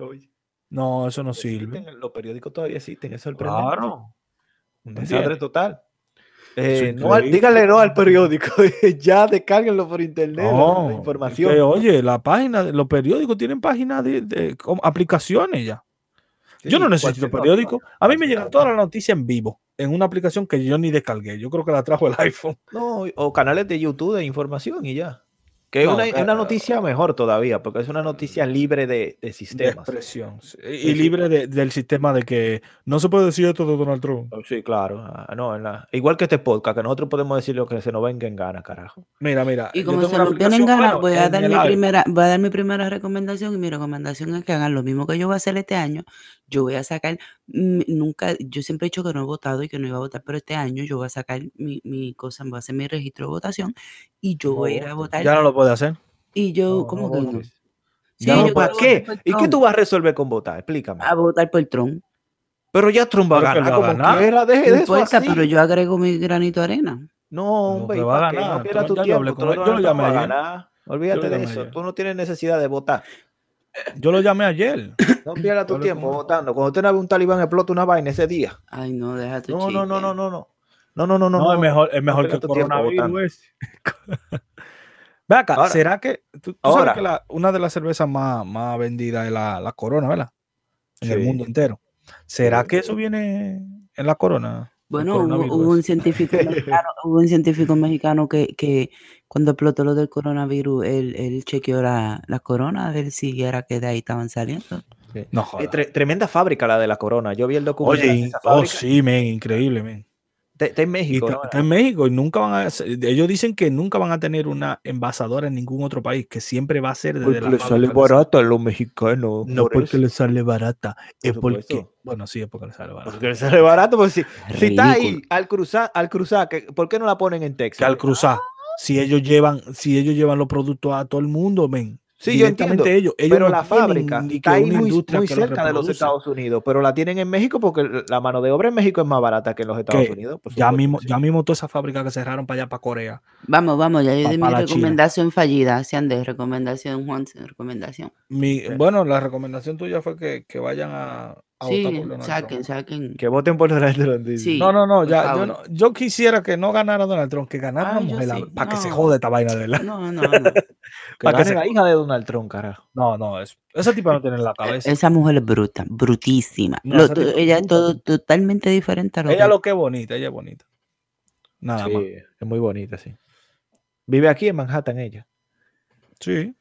No, eso no sirve. Los periódicos todavía existen, es sorprendente. Claro. Un ¿Me desastre total. Eh, no al- díganle no al periódico, ya descárguenlo por internet, la, No, información. que, oye, la página, los periódicos tienen páginas de, aplicaciones ya. Sí, Yo no necesito periódico. A mí me llegan todas las noticias en vivo, en una aplicación que yo ni descargué. Yo creo que la trajo el iPhone. No, o canales de YouTube de información y ya. Que es No, una, es ca- una noticia mejor todavía, porque es una noticia libre de, de De sistemas. expresión. sí, Y sí. libre de- del sistema de que no se puede decir esto de Donald Trump. Oh, Sí, claro. ah, no, en la- igual que este podcast, que nosotros podemos decir lo que se nos venga en gana, carajo. Mira, mira. Y como se nos aplicación, ganas, bueno, voy a en dar mi primera, voy a dar mi primera recomendación y mi recomendación es que hagan lo mismo que yo voy a hacer este año. Yo voy a sacar, mm, nunca, yo siempre he dicho que no he votado y que no iba a votar, pero este año yo voy a sacar mi, mi cosa, voy a hacer mi registro de votación y yo No voy a ir a votar. Ya no lo puede hacer. y yo, No, ¿cómo no que no? votes. Sí, Ya no yo ¿Para quiero qué? ¿Y qué tú vas a resolver con votar? Explícame. A votar por Trump. Pero ya Trump va a ganar va a como ganar. quiera, deje No de eso importa, así. pero yo agrego mi granito de arena. No, hombre, que ¿y va a ganar. No pierdas tu yo no llamé a ganar. Olvídate de eso. Tú no tienes necesidad de votar. Yo lo llamé ayer. No pierdas tu tiempo votando. Cuando usted no ve un talibán explota una vaina ese día. Ay, no, deja tu No, no, no, no, no, no. No, no, no, no. No, es mejor, es mejor que pierdas tu tiempo coronavirus. Ve acá, Ahora- ¿será que tú, tú ahora- sabes que la- una de las cervezas más, más vendidas es la, la corona, ¿verdad? En el mundo entero. ¿Será Sí. que eso viene en la corona? Bueno, hubo, un científico mexicano, hubo un científico mexicano que, que cuando explotó lo del coronavirus, él, él chequeó la, la corona a ver si era que de ahí estaban saliendo. No Eh, tre- tremenda fábrica la de la corona. Yo vi el documental Oye, de y- esa oh sí, men, increíble, men. Está, en Y México, está, ¿no? está en México y nunca van a ellos dicen que nunca van a tener una envasadora en ningún otro país, que siempre va a ser desde Porque la le sale barato a los mexicanos. No por porque le sale barata, es Por porque, supuesto. bueno, sí, es porque le sale barata. Porque le sale barato. Pues si, si está ahí al cruzar, al cruzar, que- ¿por qué no la ponen en Texas? Que al cruzar, si ellos llevan, si ellos llevan los productos a todo el mundo, men. Sí, yo entiendo. Ellos, ellos pero no la fábrica está ahí una muy, industria muy lo cerca de los. Estados Unidos, pero la tienen en México porque la mano de obra en México es más barata que en los Estados Unidos. por Ya mismo, sí. ya mismo todas esas fábricas que cerraron para allá, para Corea. Vamos, vamos, ya yo di mi la China. recomendación fallida. Sean de recomendación, Juan, recomendación. Mi, Sí. Bueno, la recomendación tuya fue que, que vayan a, Sí, por Donald saquen, Trump. saquen. Que voten por Donald Trump. Sí. No, no, no, ya, yo, no, yo quisiera que no ganara Donald Trump, que ganara Ay, una mujer, sí, para que se jode esta vaina de verdad. No, no, no. Que para que gane se- la hija de Donald Trump, carajo. No, no, es, esa tipa no tiene en la cabeza. Esa mujer es bruta, brutísima. No, Lo- ella es todo, sí. totalmente diferente a lo ella que lo que es bonita, ella es bonita. Nada Sí, más. es muy bonita, sí. Vive aquí en Manhattan ella, Sí.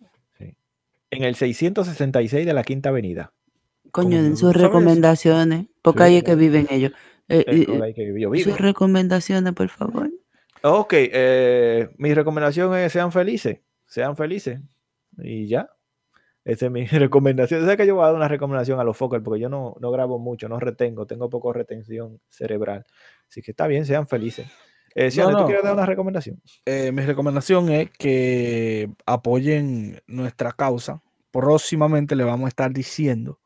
en el 666 de la Quinta Avenida. Coño, sus no sabes. recomendaciones, porque Sí, es que viven ellos. Eh, eh, con la que yo vivo. sus recomendaciones, por favor. Ok, eh, mi recomendación es sean felices, sean felices. Y ya. Esa es mi recomendación. ¿Sabes que yo voy a dar una recomendación a los Fokker? Porque yo no, no grabo mucho, no retengo, tengo poco retención cerebral. Así que está bien, sean felices. Eh, Ciane, no. ¿tú quieres dar una recomendación? Eh, mi recomendación es que apoyen nuestra causa. Próximamente le vamos a estar diciendo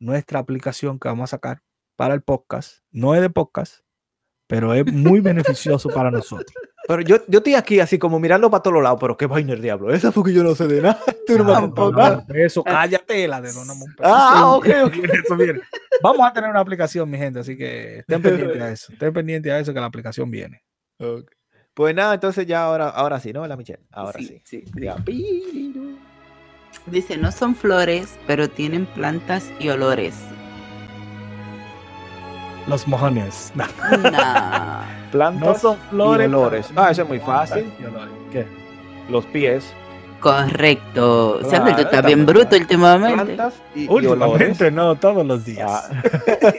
nuestra aplicación que vamos a sacar para el podcast. No es de podcast, pero es muy beneficioso para nosotros. Pero yo, yo estoy aquí así como mirando para todos lados, pero qué vaina el diablo. Esa porque yo no sé de nada. Tú no me has contado nada. Eso, cállate la de Don Amon. Ah, ok, ok. Eso viene. Vamos a tener una aplicación, mi gente, así que estén pendientes a eso. Estén pendientes a eso que la aplicación viene. Ok. Pues nada, entonces ya ahora, ahora sí, ¿no? La Michelle. Ahora sí. Sí, sí. Dice, no son flores, pero tienen plantas y olores. Los mojones. No, Nah. Plantas no son flores. y olores. Ah, eso es muy fácil. Los pies. Correcto. O sea, Claro, tú estás bien bruto últimamente. Plantas y, y olores. Últimamente no, todos los días. Ah.